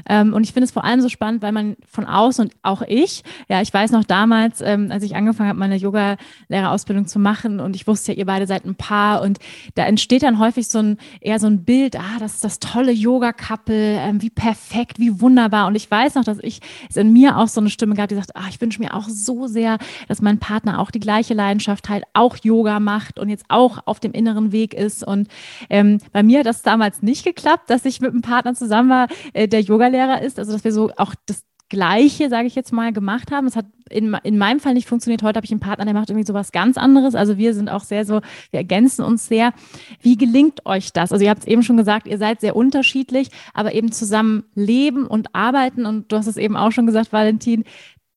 Ähm, und ich finde es vor allem so spannend, weil man von außen und auch ich, ja, ich weiß noch damals, ähm, als ich angefangen habe, meine Yoga-Lehrerausbildung zu machen und ich wusste ja, ihr beide seid ein Paar und da entsteht dann häufig so ein, eher so ein Bild, ah, das ist das tolle Yoga-Couple, ähm, wie perfekt, wie wunderbar. Und ich weiß noch, dass ich es in mir auch so eine Stimme gab, die sagt, ah, ich wünsche mir auch so sehr, dass mein Partner auch die gleiche Leidenschaft halt auch Yoga macht und jetzt auch auf dem Inneren inneren Weg ist. Und ähm, bei mir hat das damals nicht geklappt, dass ich mit einem Partner zusammen war, äh, der Yogalehrer ist. Also dass wir so auch das Gleiche, sage ich jetzt mal, gemacht haben. Es hat in, in meinem Fall nicht funktioniert. Heute habe ich einen Partner, der macht irgendwie sowas ganz anderes. Also wir sind auch sehr so, wir ergänzen uns sehr. Wie gelingt euch das? Also ihr habt es eben schon gesagt, ihr seid sehr unterschiedlich, aber eben zusammen leben und arbeiten. Und du hast es eben auch schon gesagt, Valentin,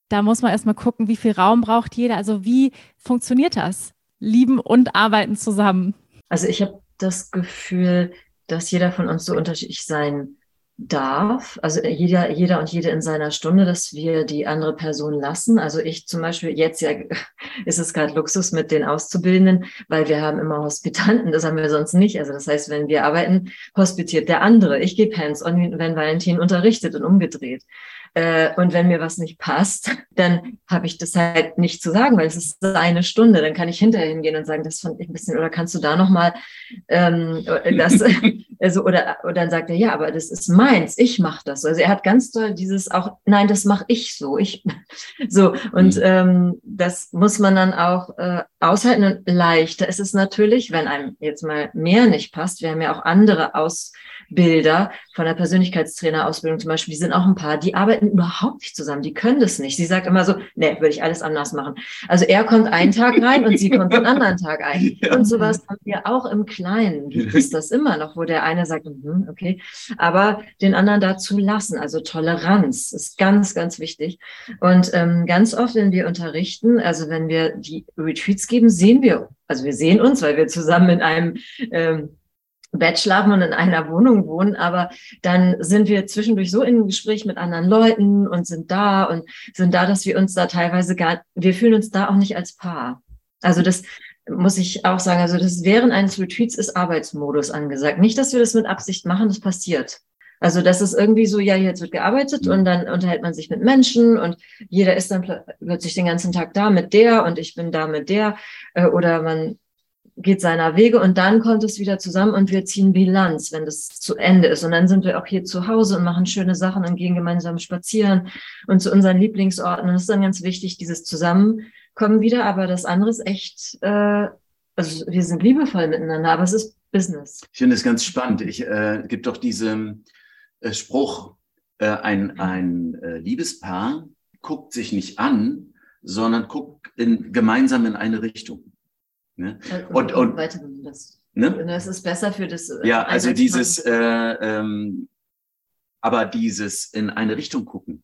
da muss man erstmal gucken, wie viel Raum braucht jeder. Also wie funktioniert das? Lieben und arbeiten zusammen? Also ich habe das Gefühl, dass jeder von uns so unterschiedlich sein darf, also jeder, jeder und jede in seiner Stunde, dass wir die andere Person lassen. Also ich zum Beispiel, jetzt ja <laughs> ist es gerade Luxus mit den Auszubildenden, weil wir haben immer Hospitanten, das haben wir sonst nicht. Also das heißt, wenn wir arbeiten, hospitiert der andere. Ich gebe Hands-on, wenn Valentin unterrichtet und umgedreht. Äh, und wenn mir was nicht passt, <laughs> dann habe ich das halt nicht zu sagen, weil es ist eine Stunde. Dann kann ich hinterher hingehen und sagen, das fand ich ein bisschen, oder kannst du da nochmal ähm, das, <laughs> <laughs> also, oder, oder dann sagt er, ja, aber das ist meins, ich mache das. Also er hat ganz toll dieses auch, nein, das mache ich so. Ich so. Und mhm. ähm, das muss man dann auch äh, aushalten. Und leichter ist es natürlich, wenn einem jetzt mal mehr nicht passt. Wir haben ja auch andere Ausbilder von der Persönlichkeitstrainerausbildung zum Beispiel, die sind auch ein paar, die arbeiten überhaupt nicht zusammen. Die können das nicht. Sie sagt immer so, nee, würde ich alles anders machen. Also er kommt einen Tag rein und sie kommt den anderen Tag ein. <laughs> Ja. Und sowas haben wir auch im Kleinen. Gibt es das immer noch, wo der eine sagt, hm, okay, aber den anderen dazu lassen. Also Toleranz ist ganz, ganz wichtig. Und ähm, ganz oft, wenn wir unterrichten, also wenn wir die Retreats geben, sehen wir, also wir sehen uns, weil wir zusammen in einem ähm, Bett schlafen und in einer Wohnung wohnen, aber dann sind wir zwischendurch so in Gespräch mit anderen Leuten und sind da und sind da, dass wir uns da teilweise gar, wir fühlen uns da auch nicht als Paar. Also das muss ich auch sagen, also das während eines Retreats ist Arbeitsmodus angesagt. Nicht, dass wir das mit Absicht machen, das passiert. Also das ist irgendwie so, ja, jetzt wird gearbeitet und dann unterhält man sich mit Menschen und jeder ist dann plötzlich den ganzen Tag da mit der und ich bin da mit der äh, oder man geht seiner Wege und dann kommt es wieder zusammen und wir ziehen Bilanz, wenn das zu Ende ist. Und dann sind wir auch hier zu Hause und machen schöne Sachen und gehen gemeinsam spazieren und zu unseren Lieblingsorten. Und das ist dann ganz wichtig, dieses Zusammenkommen wieder. Aber das andere ist echt, äh, also wir sind liebevoll miteinander, aber es ist Business. Ich finde es ganz spannend. Ich äh, gibt doch diesen äh, Spruch, äh, ein, ein äh, Liebespaar guckt sich nicht an, sondern guckt in, gemeinsam in eine Richtung. Ne? Und, und, und das, ne? das ist besser für das. Äh, ja, also dieses, äh, ähm, aber dieses in eine Richtung gucken.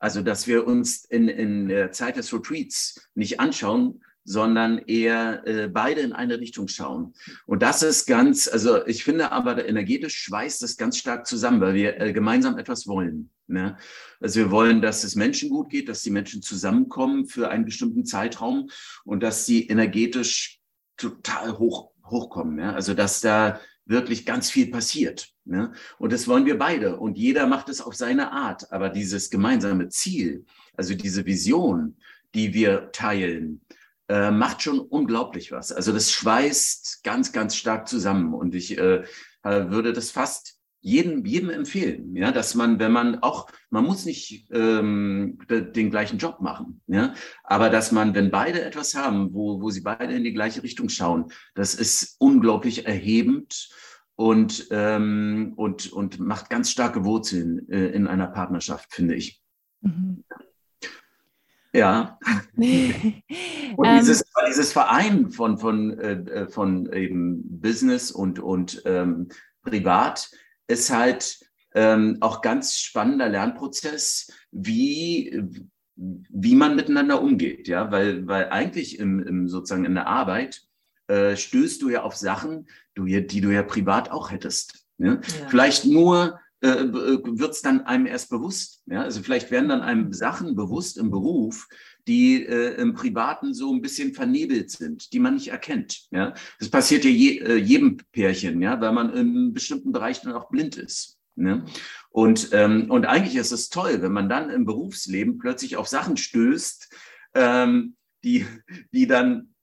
Also, dass wir uns in, in der Zeit des Retreats nicht anschauen, sondern eher äh, beide in eine Richtung schauen. Und das ist ganz, also ich finde aber energetisch schweißt das ganz stark zusammen, weil wir äh, gemeinsam etwas wollen. Ne? Also wir wollen, dass es Menschen gut geht, dass die Menschen zusammenkommen für einen bestimmten Zeitraum und dass sie energetisch total hoch, hochkommen. Ja? Also dass da wirklich ganz viel passiert. Ja? Und das wollen wir beide. Und jeder macht es auf seine Art. Aber dieses gemeinsame Ziel, also diese Vision, die wir teilen, äh, macht schon unglaublich was. Also das schweißt ganz, ganz stark zusammen. Und ich äh, würde das fast jedem, jedem empfehlen, ja, dass man, wenn man auch, man muss nicht ähm, den gleichen Job machen, ja, aber dass man, wenn beide etwas haben, wo, wo sie beide in die gleiche Richtung schauen, das ist unglaublich erhebend und, ähm, und, und macht ganz starke Wurzeln äh, in einer Partnerschaft, finde ich. Mhm. Ja. <laughs> und ähm. dieses, dieses Verein von, von, äh, von eben Business und, und ähm, Privat, ist halt ähm, auch ganz spannender Lernprozess, wie, wie man miteinander umgeht, ja, weil, weil eigentlich im, im sozusagen in der Arbeit äh, stößt du ja auf Sachen, du, die du ja privat auch hättest. Ja? ja. Vielleicht nur äh, wird es dann einem erst bewusst. Ja? Also vielleicht werden dann einem Sachen bewusst im Beruf, die äh, im Privaten so ein bisschen vernebelt sind, die man nicht erkennt. Ja? Das passiert ja je, äh, jedem Pärchen, ja, weil man im bestimmten Bereich dann auch blind ist. Ne? Und, ähm, und eigentlich ist es toll, wenn man dann im Berufsleben plötzlich auf Sachen stößt, ähm, die, die, dann,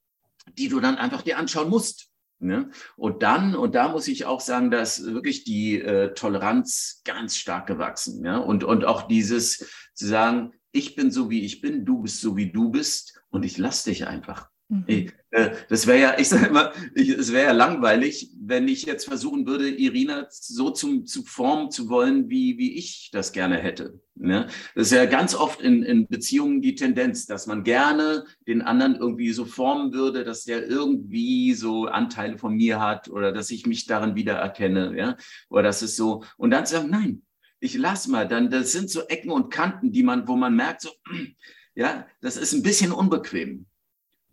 die du dann einfach dir anschauen musst. Ne? Und dann, und da muss ich auch sagen, dass wirklich die äh, Toleranz ganz stark gewachsen. Ja? Und, und auch dieses zu sagen, ich bin so, wie ich bin, du bist so, wie du bist und ich lasse dich einfach. Mhm. Ich, äh, das wäre ja, ich sage immer, es wäre ja langweilig, wenn ich jetzt versuchen würde, Irina so zum, zu formen zu wollen, wie, wie ich das gerne hätte. Ne? Das ist ja ganz oft in, in Beziehungen die Tendenz, dass man gerne den anderen irgendwie so formen würde, dass der irgendwie so Anteile von mir hat oder dass ich mich darin wiedererkenne. Ja? Oder das ist so, und dann sagen, nein, ich lass mal, dann das sind so Ecken und Kanten, die man, wo man merkt, so, <clears throat> ja, das ist ein bisschen unbequem.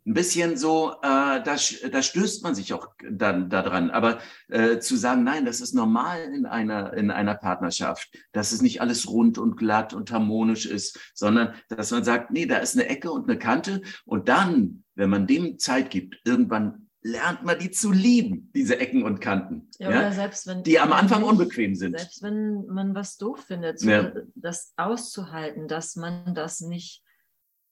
Ein bisschen so, äh, da, da stößt man sich auch dann daran. Aber äh, zu sagen, nein, das ist normal in einer, in einer Partnerschaft, dass es nicht alles rund und glatt und harmonisch ist, sondern dass man sagt, nee, da ist eine Ecke und eine Kante. Und dann, wenn man dem Zeit gibt, irgendwann lernt man die zu lieben, diese Ecken und Kanten. Ja, ja? Selbst wenn, die am Anfang nicht, unbequem sind. Selbst wenn man was doof findet, so ja. das auszuhalten, dass man das nicht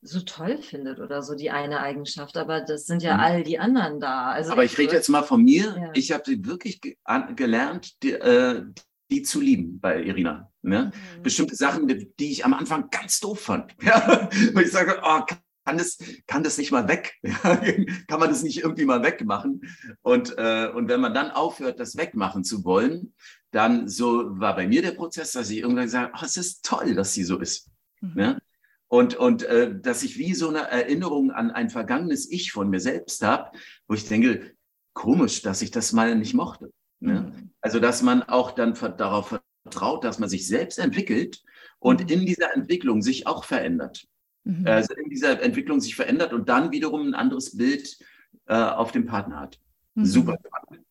so toll findet oder so die eine Eigenschaft, aber das sind ja mhm. all die anderen da. Also aber ich rede jetzt mal von mir. Ja. Ich habe sie wirklich ge gelernt, die, äh, die, zu lieben bei Irina. Ne? Mhm. Bestimmte Sachen, die, ich am Anfang ganz doof fand. <laughs> Ja? Und ich sage, oh, kann das, kann das nicht mal weg? <laughs> kann man das nicht irgendwie mal wegmachen? Und, äh, und wenn man dann aufhört, das wegmachen zu wollen, dann so war bei mir der Prozess, dass ich irgendwann gesagt habe, oh, es ist toll, dass sie so ist. Mhm. Ja? Und, und äh, dass ich wie so eine Erinnerung an ein vergangenes Ich von mir selbst habe, wo ich denke, komisch, dass ich das mal nicht mochte. Ne? Mhm. Also, dass man auch dann darauf vertraut, dass man sich selbst entwickelt und mhm. in dieser Entwicklung sich auch verändert. Mhm. Also in dieser Entwicklung sich verändert und dann wiederum ein anderes Bild äh, auf dem Partner hat. Mhm. Super spannend.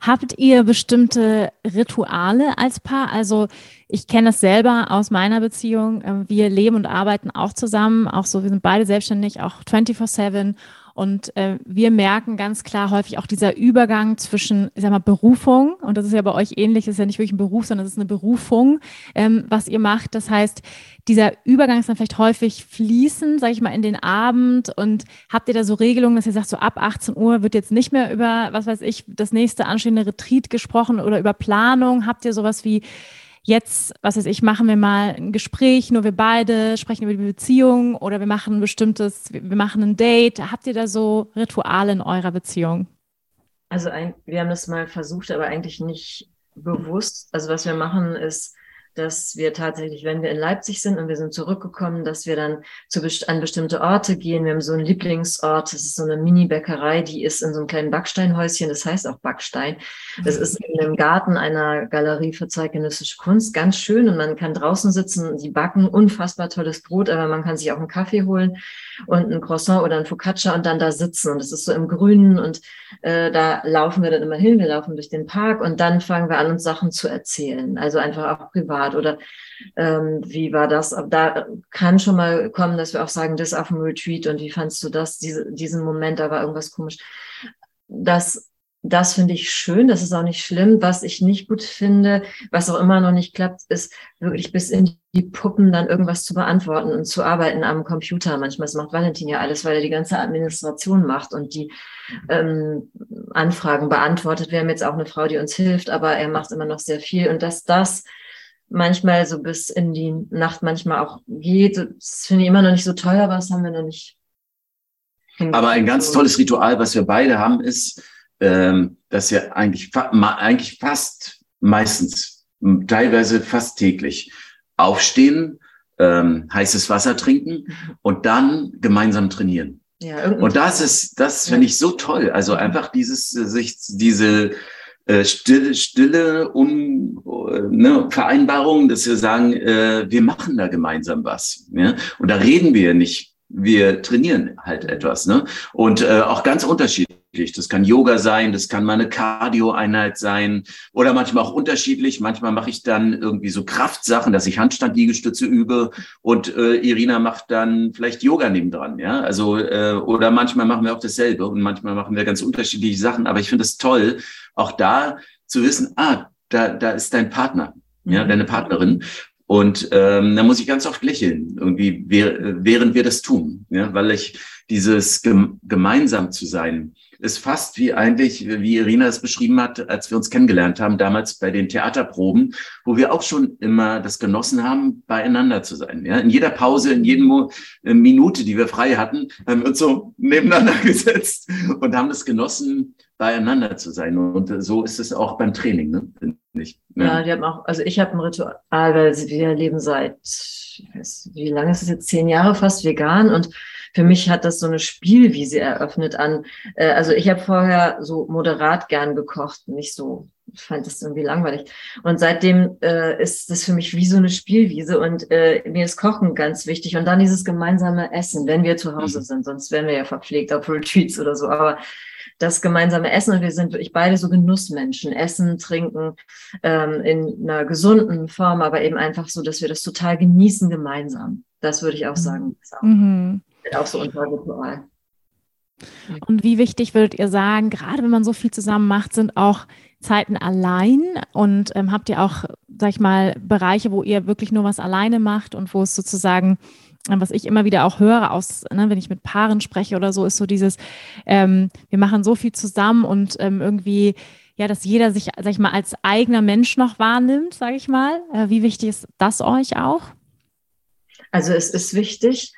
Habt ihr bestimmte Rituale als Paar? Also ich kenne das selber aus meiner Beziehung. Ähm, wir leben und arbeiten auch zusammen, auch so, wir sind beide selbstständig, auch 24-7 und äh, wir merken ganz klar häufig auch dieser Übergang zwischen, ich sag mal, Berufung, und das ist ja bei euch ähnlich, das ist ja nicht wirklich ein Beruf, sondern es ist eine Berufung, ähm, was ihr macht. Das heißt, dieser Übergang ist dann vielleicht häufig fließen, sage ich mal, in den Abend. Und habt ihr da so Regelungen, dass ihr sagt, so ab 18 Uhr wird jetzt nicht mehr über, was weiß ich, das nächste anstehende Retreat gesprochen oder über Planung? Habt ihr sowas wie jetzt, was weiß ich, machen wir mal ein Gespräch, nur wir beide sprechen über die Beziehung oder wir machen ein bestimmtes, wir machen ein Date. Habt ihr da so Rituale in eurer Beziehung? Also ein, wir haben das mal versucht, aber eigentlich nicht bewusst. Also was wir machen ist, dass wir tatsächlich, wenn wir in Leipzig sind und wir sind zurückgekommen, dass wir dann zu, an bestimmte Orte gehen. Wir haben so einen Lieblingsort, das ist so eine Mini-Bäckerei, die ist in so einem kleinen Backsteinhäuschen, das heißt auch Backstein. Das mhm. ist in einem Garten einer Galerie für zeitgenössische Kunst, ganz schön und man kann draußen sitzen, die backen unfassbar tolles Brot, aber man kann sich auch einen Kaffee holen und ein Croissant oder ein Focaccia und dann da sitzen und es ist so im Grünen und äh, da laufen wir dann immer hin, wir laufen durch den Park und dann fangen wir an, uns Sachen zu erzählen, also einfach auch privat oder ähm, wie war das? Da kann schon mal kommen, dass wir auch sagen, das auf dem Retreat und wie fandst du das, diese, diesen Moment, da war irgendwas komisch. Das das finde ich schön, das ist auch nicht schlimm. Was ich nicht gut finde, was auch immer noch nicht klappt, ist wirklich bis in die Puppen dann irgendwas zu beantworten und zu arbeiten am Computer. Manchmal das macht Valentin ja alles, weil er die ganze Administration macht und die ähm, Anfragen beantwortet. Wir haben jetzt auch eine Frau, die uns hilft, aber er macht immer noch sehr viel. Und dass das manchmal so bis in die Nacht manchmal auch geht, das finde ich immer noch nicht so toll, aber das haben wir noch nicht. Aber ein ganz tolles Ritual, was wir beide haben, ist, ähm, dass wir eigentlich, fa eigentlich fast meistens, teilweise fast täglich aufstehen, ähm, heißes Wasser trinken und dann gemeinsam trainieren. Ja, und das ist, das finde ich so toll. Also einfach dieses, sich, diese äh, stille, stille un, ne, Vereinbarung, dass wir sagen, äh, wir machen da gemeinsam was. Ja? Und da reden wir nicht wir trainieren halt etwas. Ne? Und äh, auch ganz unterschiedlich. Das kann Yoga sein, das kann mal eine Cardio-Einheit sein oder manchmal auch unterschiedlich. Manchmal mache ich dann irgendwie so Kraftsachen, dass ich Handstand-Liegestütze übe und äh, Irina macht dann vielleicht Yoga nebendran. Ja, also äh, oder manchmal machen wir auch dasselbe und manchmal machen wir ganz unterschiedliche Sachen. Aber ich finde es toll, auch da zu wissen, ah, da, da ist dein Partner, ja, mhm. deine Partnerin. Und ähm, da muss ich ganz oft lächeln, irgendwie, während wir das tun, ja, weil ich dieses gemeinsam zu sein, ist fast wie eigentlich, wie Irina es beschrieben hat, als wir uns kennengelernt haben, damals bei den Theaterproben, wo wir auch schon immer das genossen haben, beieinander zu sein. Ja? In jeder Pause, in jedem äh, Minute, die wir frei hatten, haben wir uns so nebeneinander <laughs> gesetzt und haben es genossen, beieinander zu sein. Und so ist es auch beim Training, ne? Nicht, ja. ja, die haben auch, also ich habe ein Ritual, weil wir leben seit, weiß, wie lange ist es jetzt, zehn Jahre fast vegan und für mich hat das so eine Spielwiese eröffnet an. Äh, also ich habe vorher so moderat gern gekocht, nicht so. Ich fand das irgendwie langweilig. Und seitdem äh, ist das für mich wie so eine Spielwiese und äh, mir ist Kochen ganz wichtig und dann dieses gemeinsame Essen, wenn wir zu Hause mhm. sind. Sonst wären wir ja verpflegt auf Retreats oder so. Aber das gemeinsame Essen und wir sind wirklich beide so Genussmenschen. Essen, trinken ähm, in einer gesunden Form, aber eben einfach so, dass wir das total genießen gemeinsam. Das würde ich auch sagen. Auch, mhm. Auch so unser Ritual. Und wie wichtig würdet ihr sagen, gerade wenn man so viel zusammen macht, sind auch Zeiten allein und ähm, habt ihr auch, sag ich mal, Bereiche, wo ihr wirklich nur was alleine macht und wo es sozusagen was ich immer wieder auch höre, aus, ne, wenn ich mit Paaren spreche oder so, ist so dieses, ähm, wir machen so viel zusammen und ähm, irgendwie, ja, dass jeder sich, sag ich mal, als eigener Mensch noch wahrnimmt, sage ich mal. Äh, wie wichtig ist das euch auch? Also es ist wichtig,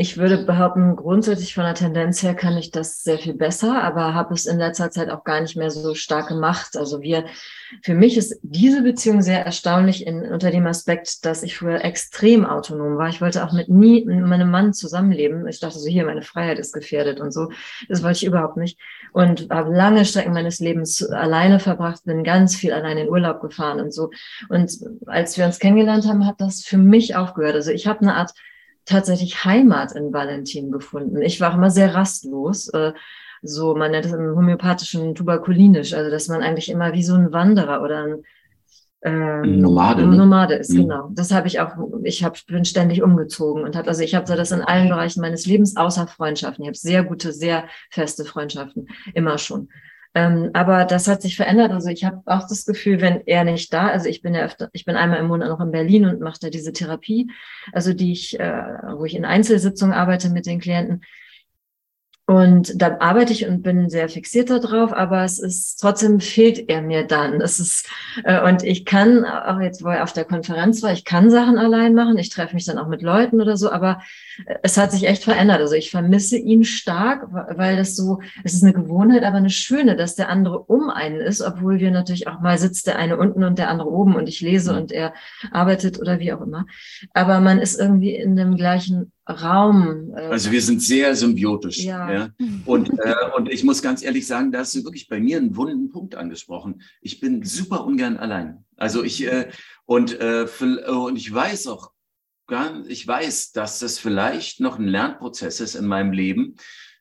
ich würde behaupten, grundsätzlich von der Tendenz her kann ich das sehr viel besser, aber habe es in letzter Zeit auch gar nicht mehr so stark gemacht. Also wir, für mich ist diese Beziehung sehr erstaunlich in, unter dem Aspekt, dass ich früher extrem autonom war. Ich wollte auch mit nie mit meinem Mann zusammenleben. Ich dachte so, hier, meine Freiheit ist gefährdet und so. Das wollte ich überhaupt nicht. Und habe lange Strecken meines Lebens alleine verbracht, bin ganz viel alleine in Urlaub gefahren und so. Und als wir uns kennengelernt haben, hat das für mich aufgehört. Also ich habe eine Art tatsächlich Heimat in Valentin gefunden. Ich war immer sehr rastlos. Äh, so, man nennt es im homöopathischen tuberkulinisch, also dass man eigentlich immer wie so ein Wanderer oder ein ähm, Nomade, ne? Nomade ist, mhm. genau. Das habe ich auch, ich hab, bin ständig umgezogen und habe, also ich habe so das in allen Bereichen meines Lebens, außer Freundschaften. Ich habe sehr gute, sehr feste Freundschaften, immer schon. Ähm, aber das hat sich verändert. Also ich habe auch das Gefühl, wenn er nicht da, also ich bin ja öfter, ich bin einmal im Monat noch in Berlin und mache da diese Therapie, also die ich, äh, wo ich in Einzelsitzungen arbeite mit den Klienten. Und da arbeite ich und bin sehr fixiert darauf, aber es ist trotzdem fehlt er mir dann. Es ist, äh, und ich kann, auch jetzt, wo er auf der Konferenz war, ich kann Sachen allein machen, ich treffe mich dann auch mit Leuten oder so, aber äh, es hat sich echt verändert. Also ich vermisse ihn stark, weil das so, es ist eine Gewohnheit, aber eine schöne, dass der andere um einen ist, obwohl wir natürlich auch mal sitzt der eine unten und der andere oben und ich lese und er arbeitet oder wie auch immer. Aber man ist irgendwie in dem gleichen Raum. Äh, also wir sind sehr symbiotisch. Ja. ja. Und, äh, und ich muss ganz ehrlich sagen, da hast du wirklich bei mir einen wunden Punkt angesprochen. Ich bin super ungern allein. Also ich äh, und, äh, und ich weiß auch, ich weiß, dass das vielleicht noch ein Lernprozess ist in meinem Leben,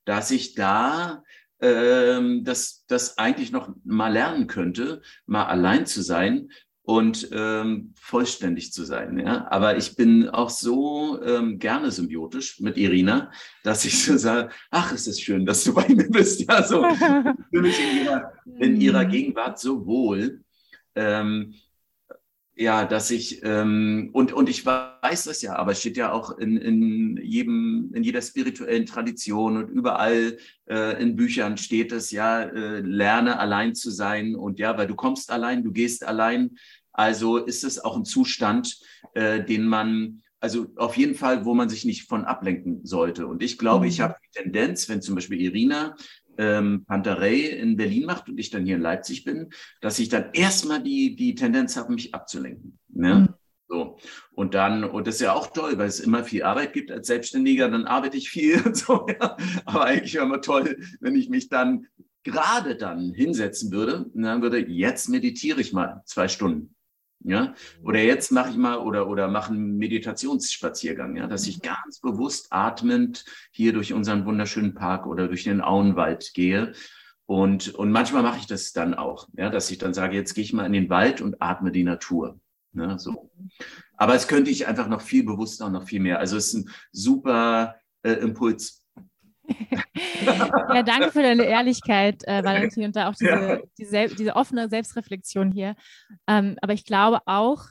dass ich da ähm, das, das eigentlich noch mal lernen könnte, mal allein zu sein und ähm, vollständig zu sein. Ja? Aber ich bin auch so ähm, gerne symbiotisch mit Irina, dass ich so sage, ach, es ist schön, dass du bei mir bist. Ja, so fühle mich in ihrer, in ihrer mhm. Gegenwart so wohl. Ähm, ja, dass ich, ähm, und, und ich weiß das ja, aber es steht ja auch in, in, jedem, in jeder spirituellen Tradition und überall äh, in Büchern steht es ja, äh, lerne allein zu sein und ja, weil du kommst allein, du gehst allein, also ist es auch ein Zustand, äh, den man, also auf jeden Fall, wo man sich nicht von ablenken sollte. Und ich glaube, mhm. ich habe die Tendenz, wenn zum Beispiel Irina ähm, Panterei in Berlin macht und ich dann hier in Leipzig bin, dass ich dann erstmal die, die Tendenz habe, mich abzulenken. Ne? Mhm. So. Und dann, und das ist ja auch toll, weil es immer viel Arbeit gibt als Selbstständiger, dann arbeite ich viel <laughs> und so, ja. Aber eigentlich wäre immer toll, wenn ich mich dann gerade dann hinsetzen würde und dann würde, jetzt meditiere ich mal zwei Stunden. Ja, oder jetzt mache ich mal oder, oder mache einen Meditationsspaziergang, ja, dass ich mhm. ganz bewusst atmend hier durch unseren wunderschönen Park oder durch den Auenwald gehe. Und, und manchmal mache ich das dann auch, ja, dass ich dann sage, jetzt gehe ich mal in den Wald und atme die Natur. Ja, so. Aber es könnte ich einfach noch viel bewusster und noch viel mehr. Also es ist ein super äh, Impuls ja, danke für deine Ehrlichkeit, äh, Valentin, und da auch diese, ja. diese, diese, offene Selbstreflexion hier. Ähm, aber ich glaube auch,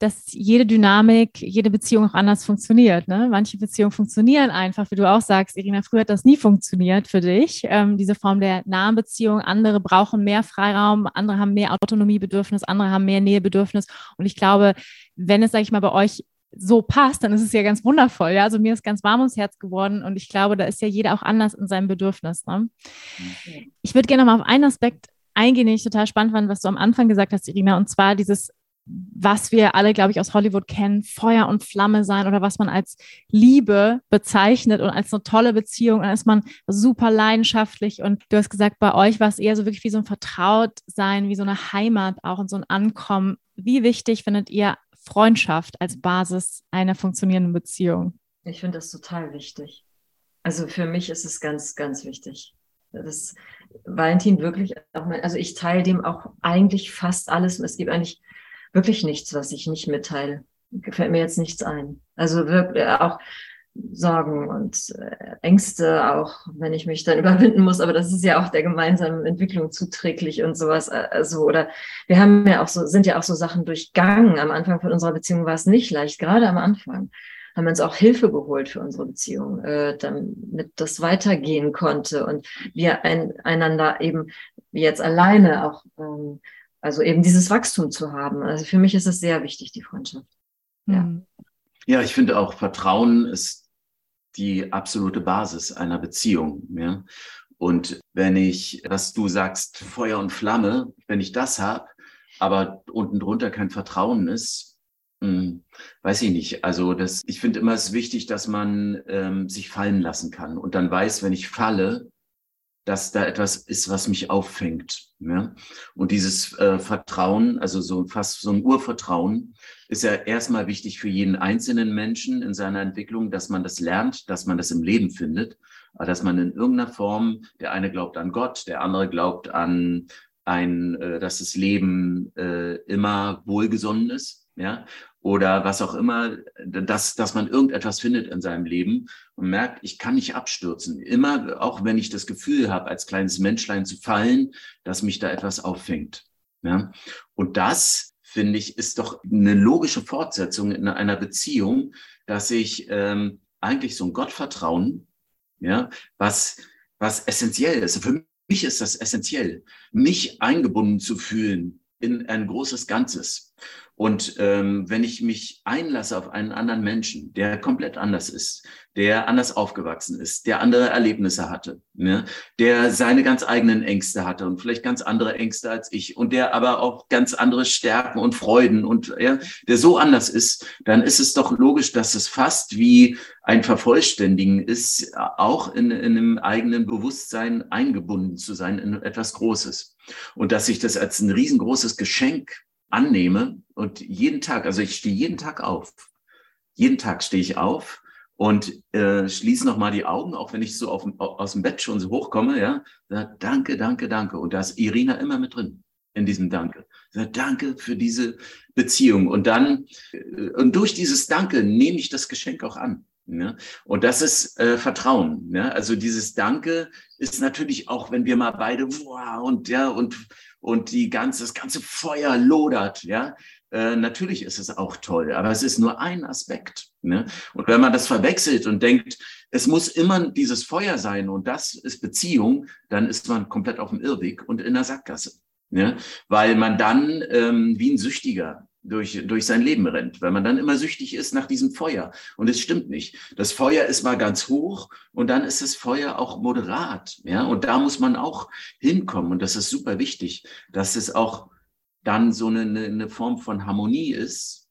dass jede Dynamik, jede Beziehung auch anders funktioniert. Ne? Manche Beziehungen funktionieren einfach, wie du auch sagst, Irina, früher hat das nie funktioniert für dich, ähm, diese Form der nahen Beziehung. Andere brauchen mehr Freiraum, andere haben mehr Autonomiebedürfnis, andere haben mehr Nähebedürfnis. Und ich glaube, wenn es, sage ich mal, bei euch so passt, dann ist es ja ganz wundervoll. Ja, also mir ist ganz warm ums Herz geworden und ich glaube, da ist ja jeder auch anders in seinem Bedürfnis. Ne? Ich würde gerne mal auf einen Aspekt eingehen, den ich total spannend fand, was du am Anfang gesagt hast, Irina, und zwar dieses, was wir alle, glaube ich, aus Hollywood kennen, Feuer und Flamme sein oder was man als Liebe bezeichnet und als eine tolle Beziehung. Dann ist man super leidenschaftlich und du hast gesagt, bei euch war es eher so wirklich wie so ein Vertrautsein, wie so eine Heimat auch und so ein Ankommen. Wie wichtig findet ihr Freundschaft als Basis einer funktionierenden Beziehung? Ich finde das total wichtig. Also für mich ist es ganz, ganz wichtig. Das Valentin wirklich auch mein, also ich teile dem auch eigentlich fast alles. Es gibt eigentlich wirklich nichts, was ich nicht mitteile. Gefällt mir jetzt nichts ein. Also wirklich auch Sorgen und äh, Ängste, auch wenn ich mich dann <laughs> überwinden muss. Aber das ist ja auch der gemeinsamen Entwicklung zuträglich und sowas. Also, oder wir haben ja auch so, sind ja auch so Sachen durchgangen. Am Anfang von unserer Beziehung war es nicht leicht, gerade am Anfang haben wir uns auch Hilfe geholt für unsere Beziehung, äh, damit das weitergehen konnte und wir ein, einander eben jetzt alleine auch, ähm, also eben dieses Wachstum zu haben. Also für mich ist es sehr wichtig, die Freundschaft. Ja. Mhm. Ja, ich finde auch, Vertrauen ist die absolute Basis einer Beziehung. Ja? Und wenn ich, was du sagst, Feuer und Flamme, wenn ich das habe, aber unten drunter kein Vertrauen ist, hm, weiß ich nicht. Also das, ich finde immer es wichtig, dass man ähm, sich fallen lassen kann und dann weiß, wenn ich falle, dass da etwas ist, was mich auffängt. Ja? Und dieses äh, Vertrauen, also so fast so ein Urvertrauen, ist ja erstmal wichtig für jeden einzelnen Menschen in seiner Entwicklung, dass man das lernt, dass man das im Leben findet, dass man in irgendeiner Form, der eine glaubt an Gott, der andere glaubt an ein, äh, dass das Leben äh, immer wohlgesonnen ist, ja, oder was auch immer, dass, dass man irgendetwas findet in seinem Leben und merkt, ich kann nicht abstürzen. Immer, auch wenn ich das Gefühl habe, als kleines Menschlein zu fallen, dass mich da etwas auffängt. Ja? Und das, finde ich, ist doch eine logische Fortsetzung in einer Beziehung, dass ich ähm, eigentlich so ein Gottvertrauen, ja, was, was essentiell ist. Für mich ist das essentiell, mich eingebunden zu fühlen in ein großes Ganzes. Und ähm, wenn ich mich einlasse auf einen anderen Menschen, der komplett anders ist, der anders aufgewachsen ist, der andere Erlebnisse hatte, ne? der seine ganz eigenen Ängste hatte und vielleicht ganz andere Ängste als ich und der aber auch ganz andere Stärken und Freuden und ja, der so anders ist, dann ist es doch logisch, dass es fast wie ein Vervollständigen ist, auch in, in einem eigenen Bewusstsein eingebunden zu sein in etwas Großes. Und dass ich das als ein riesengroßes Geschenk annehme und jeden Tag, also ich stehe jeden Tag auf. Jeden Tag stehe ich auf und äh, schließe nochmal die Augen, auch wenn ich so auf, aus dem Bett schon so hochkomme, ja. Sag, danke, danke, danke. Und da ist Irina immer mit drin in diesem Danke. Sag, danke für diese Beziehung. Und dann, äh, und durch dieses Danke nehme ich das Geschenk auch an. Ja? Und das ist äh, Vertrauen. Ja? Also dieses Danke ist natürlich auch, wenn wir mal beide wow, und ja und und die ganze das ganze Feuer lodert, ja. Äh, natürlich ist es auch toll, aber es ist nur ein Aspekt. Ne? Und wenn man das verwechselt und denkt, es muss immer dieses Feuer sein und das ist Beziehung, dann ist man komplett auf dem Irrweg und in der Sackgasse. Ne? Weil man dann ähm, wie ein Süchtiger durch, durch sein Leben rennt, weil man dann immer süchtig ist nach diesem Feuer. Und es stimmt nicht. Das Feuer ist mal ganz hoch und dann ist das Feuer auch moderat. Ja, und da muss man auch hinkommen. Und das ist super wichtig, dass es auch dann so eine, eine Form von Harmonie ist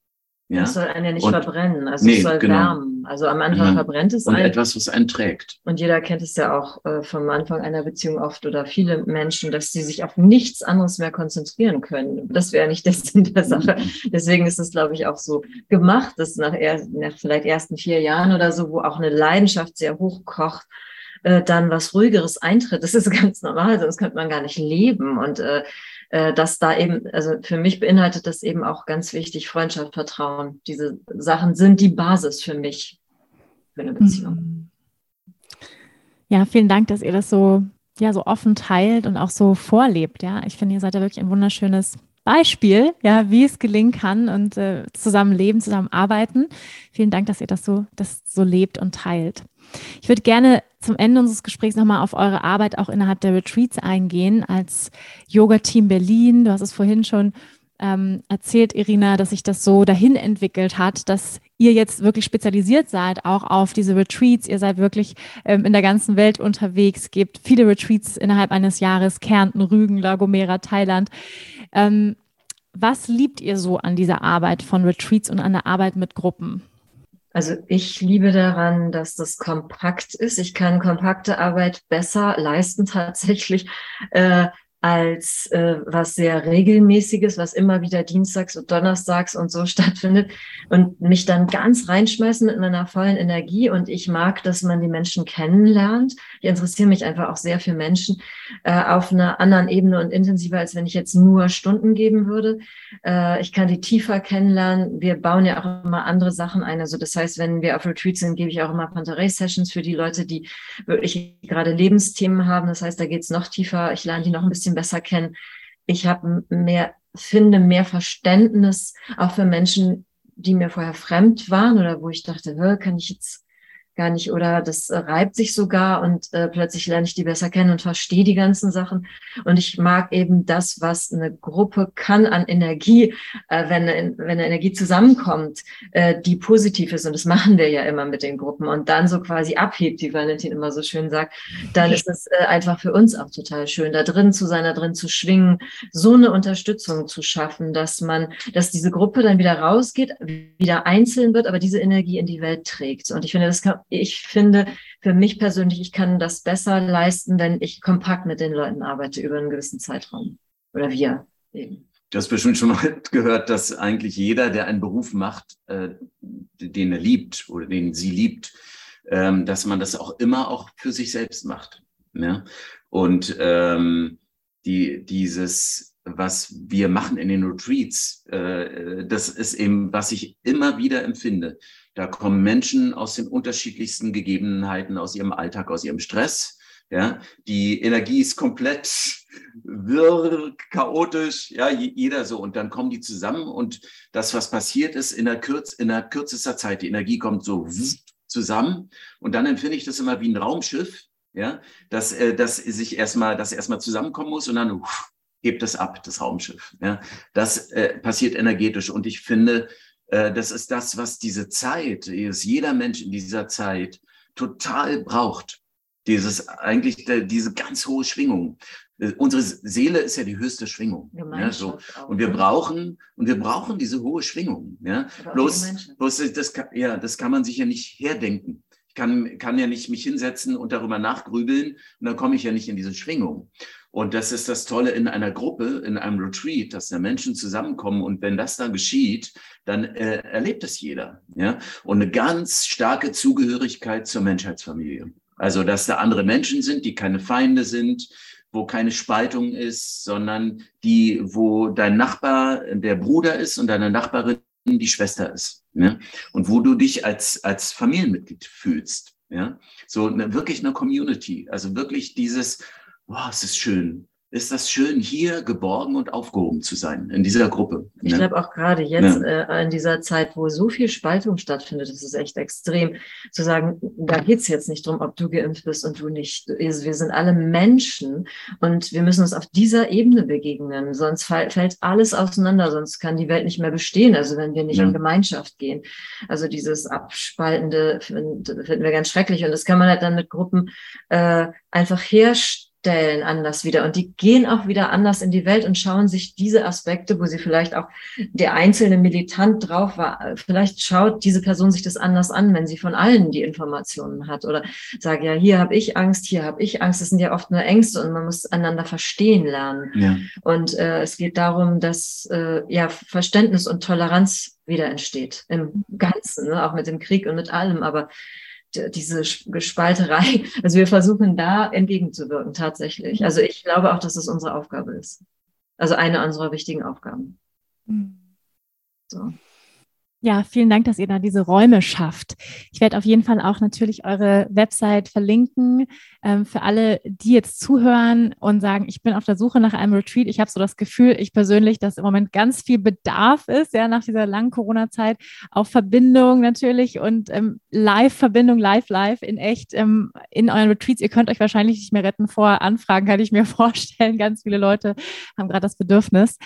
ja? Das soll einen ja nicht und, verbrennen, also nee, es soll genau. wärmen. Also am Anfang ja. verbrennt es und einen. etwas, was einen trägt. Und jeder kennt es ja auch äh, vom Anfang einer Beziehung oft oder viele Menschen, dass sie sich auf nichts anderes mehr konzentrieren können. Das wäre nicht der Sinn der Sache. Mhm. Deswegen ist es, glaube ich, auch so gemacht, dass nach, er, nach vielleicht ersten vier Jahren oder so, wo auch eine Leidenschaft sehr hoch kocht, äh, dann was Ruhigeres eintritt. Das ist <laughs> ganz normal, sonst könnte man gar nicht leben. Und äh, dass da eben, also für mich beinhaltet das eben auch ganz wichtig, Freundschaft, Vertrauen. Diese Sachen sind die Basis für mich, für eine Beziehung. Mhm. Ja, vielen Dank, dass ihr das so, ja, so offen teilt und auch so vorlebt. Ja, ich finde, ihr seid ja wirklich ein wunderschönes Beispiel, ja, wie es gelingen kann und äh, zusammen leben, zusammen arbeiten. Vielen Dank, dass ihr das so, das so lebt und teilt. Ich würde gerne zum Ende unseres Gesprächs nochmal auf eure Arbeit auch innerhalb der Retreats eingehen als Yoga-Team Berlin. Du hast es vorhin schon ähm, erzählt, Irina, dass sich das so dahin entwickelt hat, dass ihr jetzt wirklich spezialisiert seid, auch auf diese Retreats. Ihr seid wirklich ähm, in der ganzen Welt unterwegs, gebt viele Retreats innerhalb eines Jahres, Kärnten, Rügen, La Gomera, Thailand. Ähm, was liebt ihr so an dieser Arbeit von Retreats und an der Arbeit mit Gruppen? Also ich liebe daran, dass das kompakt ist. Ich kann kompakte Arbeit besser leisten <laughs> tatsächlich, äh, als äh, was sehr regelmäßiges, was immer wieder dienstags und donnerstags und so <laughs> stattfindet und mich dann ganz reinschmeißen mit meiner vollen Energie und ich mag, dass man die Menschen kennenlernt. Ich interessiere mich einfach auch sehr für Menschen äh, auf einer anderen Ebene und intensiver, als wenn ich jetzt nur Stunden geben würde. Äh, ich kann die tiefer kennenlernen. Wir bauen ja auch immer andere Sachen ein. Also das heißt, wenn wir auf Retreat sind, gebe ich auch immer Panterei-Sessions für die Leute, die wirklich gerade Lebensthemen haben. Das heißt, da geht es noch tiefer. Ich lerne die noch ein bisschen bisschen besser kennen. Ich habe mehr, finde mehr Verständnis auch für Menschen, die mir vorher fremd waren oder wo ich dachte, kann ich jetzt gar nicht oder das äh, reibt sich sogar und äh, plötzlich lerne ich die besser kennen und verstehe die ganzen Sachen. Und ich mag eben das, was eine Gruppe kann an Energie, äh, wenn, wenn eine Energie zusammenkommt, äh, die positiv ist. Und das machen wir ja immer mit den Gruppen und dann so quasi abhebt, wie Valentin immer so schön sagt, dann ist es äh, einfach für uns auch total schön, da drin zu sein, da drin zu schwingen, so eine Unterstützung zu schaffen, dass man, dass diese Gruppe dann wieder rausgeht, wieder einzeln wird, aber diese Energie in die Welt trägt. Und ich finde, das kann, ich finde für mich persönlich, ich kann das besser leisten, wenn ich kompakt mit den Leuten arbeite über einen gewissen Zeitraum. Oder wir eben. Du hast bestimmt schon mal <laughs> gehört, dass eigentlich jeder, der einen Beruf macht, äh, den er liebt oder den sie liebt, ähm, dass man das auch immer auch für sich selbst macht. Ja? Und ähm, die, dieses, was wir machen in den Retreats, äh, das ist eben, was ich immer wieder empfinde. Da kommen Menschen aus den unterschiedlichsten Gegebenheiten, aus ihrem Alltag, aus ihrem Stress. Ja, die Energie ist komplett <laughs> wirr, chaotisch, ja, jeder so. Und dann kommen die zusammen und das, was passiert ist in der, Kürz, in der kürzester Zeit, die Energie kommt so zusammen. Und dann empfinde ich das immer wie ein Raumschiff, ja, dass, äh, dass sich erstmal, dass erstmal zusammenkommen muss und dann hebt es ab, das Raumschiff. Ja, das äh, passiert energetisch. Und ich finde, äh, das ist das, was diese Zeit, ist jeder Mensch in dieser Zeit total braucht. Dieses eigentlich diese ganz hohe Schwingung. Äh, unsere Seele ist ja die höchste Schwingung. Ja, so. Und wir ne? brauchen und wir brauchen diese hohe Schwingung. Ja, bloß, bloß das, kann, ja, das kann man sich ja nicht herdenken. Ich kann, kann ja nicht mich hinsetzen und darüber nachgrübeln und dann komme ich ja nicht in diese Schwingung. Und das ist das Tolle in einer Gruppe, in einem Retreat, dass da Menschen zusammenkommen. Und wenn das dann geschieht, dann äh, erlebt es jeder. Ja? Und eine ganz starke Zugehörigkeit zur Menschheitsfamilie. Also, dass da andere Menschen sind, die keine Feinde sind, wo keine Spaltung ist, sondern die, wo dein Nachbar der Bruder ist und deine Nachbarin die Schwester ist. Ja? Und wo du dich als, als Familienmitglied fühlst. Ja? So eine, wirklich eine Community. Also wirklich dieses, wow, es ist schön. Ist das schön, hier geborgen und aufgehoben zu sein, in dieser Gruppe. Ich ne? glaube auch gerade jetzt ja. äh, in dieser Zeit, wo so viel Spaltung stattfindet, das ist echt extrem, zu sagen, da geht's jetzt nicht drum, ob du geimpft bist und du nicht. Wir sind alle Menschen und wir müssen uns auf dieser Ebene begegnen, sonst fällt alles auseinander, sonst kann die Welt nicht mehr bestehen, also wenn wir nicht ja. in Gemeinschaft gehen. Also dieses Abspaltende finden, finden wir ganz schrecklich und das kann man halt dann mit Gruppen äh, einfach herstellen Stellen anders wieder. Und die gehen auch wieder anders in die Welt und schauen sich diese Aspekte, wo sie vielleicht auch der einzelne Militant drauf war, vielleicht schaut diese Person sich das anders an, wenn sie von allen die Informationen hat. Oder sage ja, hier habe ich Angst, hier habe ich Angst. Das sind ja oft nur Ängste und man muss einander verstehen lernen. Ja. Und äh, es geht darum, dass äh, ja Verständnis und Toleranz wieder entsteht im Ganzen, ne? auch mit dem Krieg und mit allem. Aber diese Gespalterei. <laughs> Also wir versuchen da entgegenzuwirken tatsächlich. Also ich glaube auch, dass es unsere Aufgabe ist. Also eine unserer wichtigen Aufgaben. Mhm. So. Ja, vielen Dank, dass ihr da diese Räume schafft. Ich werde auf jeden Fall auch natürlich eure Website verlinken ähm, für alle, die jetzt zuhören und sagen, ich bin auf der Suche nach einem Retreat. Ich habe so das Gefühl, ich persönlich, dass im Moment ganz viel Bedarf ist, ja, nach dieser langen Corona-Zeit, auf Verbindung natürlich und ähm, Live-Verbindung, live, live in echt ähm, in euren Retreats. Ihr könnt euch wahrscheinlich nicht mehr retten vor Anfragen, kann ich mir <laughs> vorstellen. Ganz viele Leute haben gerade das Bedürfnis.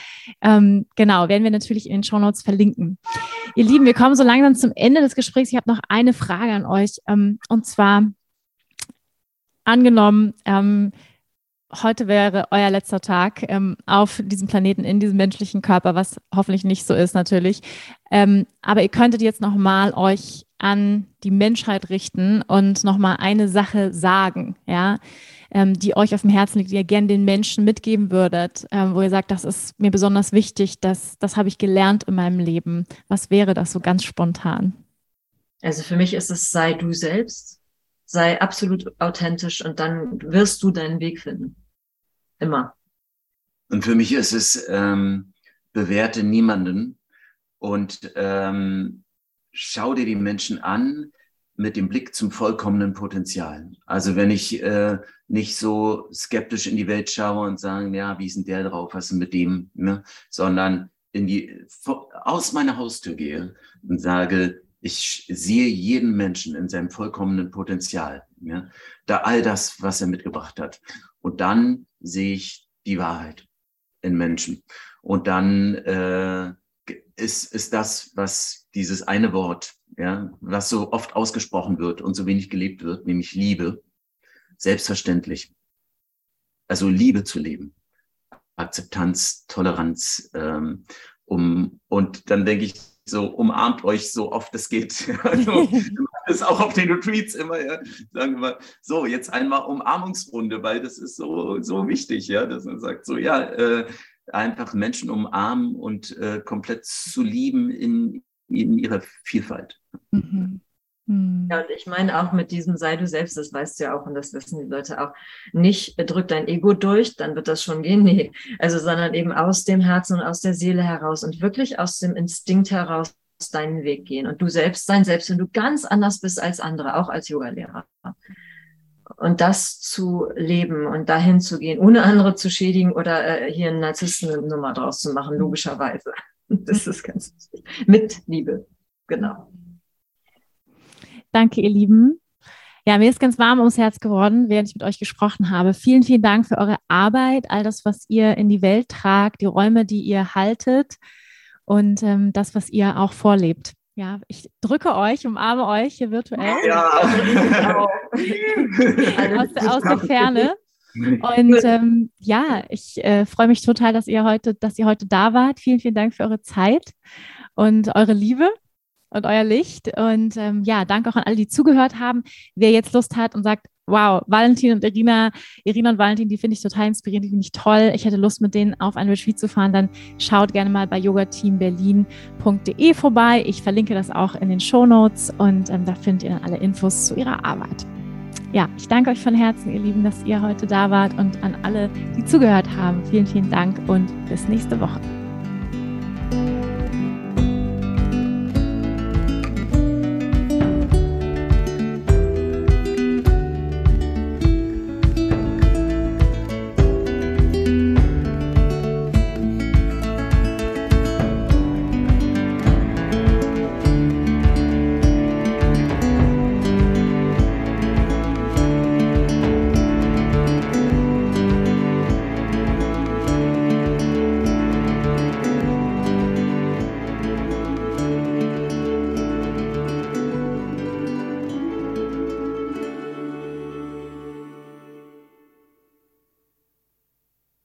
Ähm, genau, werden wir natürlich in den Show Notes verlinken. Ihr Lieben, wir kommen so langsam zum Ende des Gesprächs. Ich habe noch eine Frage an euch. Ähm, und zwar, angenommen, ähm, heute wäre euer letzter Tag ähm, auf diesem Planeten, in diesem menschlichen Körper, was hoffentlich nicht so ist natürlich. Ähm, aber ihr könntet jetzt nochmal euch an die Menschheit richten und nochmal eine Sache sagen, ja, ähm, die euch auf dem Herzen liegt, die ihr gerne den Menschen mitgeben würdet, ähm, wo ihr sagt, das ist mir besonders wichtig, das, das habe ich gelernt in meinem Leben. Was wäre das so ganz spontan? Also für mich ist es, sei du selbst, sei absolut authentisch und dann wirst du deinen Weg finden. Immer. Und für mich ist es, ähm, bewerte niemanden und ähm, schau dir die Menschen an mit dem Blick zum vollkommenen Potenzial. Also wenn ich äh, nicht so skeptisch in die Welt schaue und sage, ja, wie ist denn der drauf, was ist denn mit dem, ne? sondern in die, aus meiner Haustür gehe und sage, ich sehe jeden Menschen in seinem vollkommenen Potenzial. Ja? Da all das, was er mitgebracht hat. Und dann sehe ich die Wahrheit in Menschen. Und dann äh, ist, ist das, was dieses eine Wort, ja, was so oft ausgesprochen wird und so wenig gelebt wird, nämlich Liebe, selbstverständlich. Also Liebe zu leben. Akzeptanz, Toleranz, ähm, um, und dann denke ich, so umarmt euch so oft es geht. <laughs> Also, das ist auch auf den Retreats immer, ja, sagen wir so, jetzt einmal Umarmungsrunde, weil das ist so, so wichtig, ja, dass man sagt, so, ja, äh, einfach Menschen umarmen und äh, komplett zu lieben in, in ihrer Vielfalt. Mhm. Mhm. Ja, und ich meine auch mit diesem sei du selbst, das weißt du ja auch und das wissen die Leute auch, nicht drück dein Ego durch, dann wird das schon gehen, <laughs> nee. Also, sondern eben aus dem Herzen und aus der Seele heraus und wirklich aus dem Instinkt heraus deinen Weg gehen und du selbst sein, selbst wenn du ganz anders bist als andere, auch als Yogalehrer. Und das zu leben und dahin zu gehen, ohne andere zu schädigen oder äh, hier eine Narzissten-Nummer draus zu machen, logischerweise. <laughs> Das ist ganz wichtig. Mit Liebe, genau. Danke, ihr Lieben. Ja, mir ist ganz warm ums Herz geworden, während ich mit euch gesprochen habe. Vielen, vielen Dank für eure Arbeit, all das, was ihr in die Welt tragt, die Räume, die ihr haltet und ähm, das, was ihr auch vorlebt. Ja, ich drücke euch, umarme euch hier virtuell. Ja. aus, <laughs> aus der Ferne. Und <laughs> ähm, ja, ich äh, freue mich total, dass ihr heute, dass ihr heute da wart. Vielen, vielen Dank für eure Zeit und eure Liebe und euer Licht. Und ähm, ja, danke auch an alle, die zugehört haben. Wer jetzt Lust hat und sagt, wow, Valentin und Irina, Irina und Valentin, die finde ich total inspirierend, die finde ich toll. Ich hätte Lust, mit denen auf ein Retreat zu fahren. Dann schaut gerne mal bei yogateamberlin.de vorbei. Ich verlinke das auch in den Show Notes und ähm, da findet ihr dann alle Infos zu ihrer Arbeit. Ja, ich danke euch von Herzen, ihr Lieben, dass ihr heute da wart und an alle, die zugehört haben. Vielen, vielen Dank und bis nächste Woche.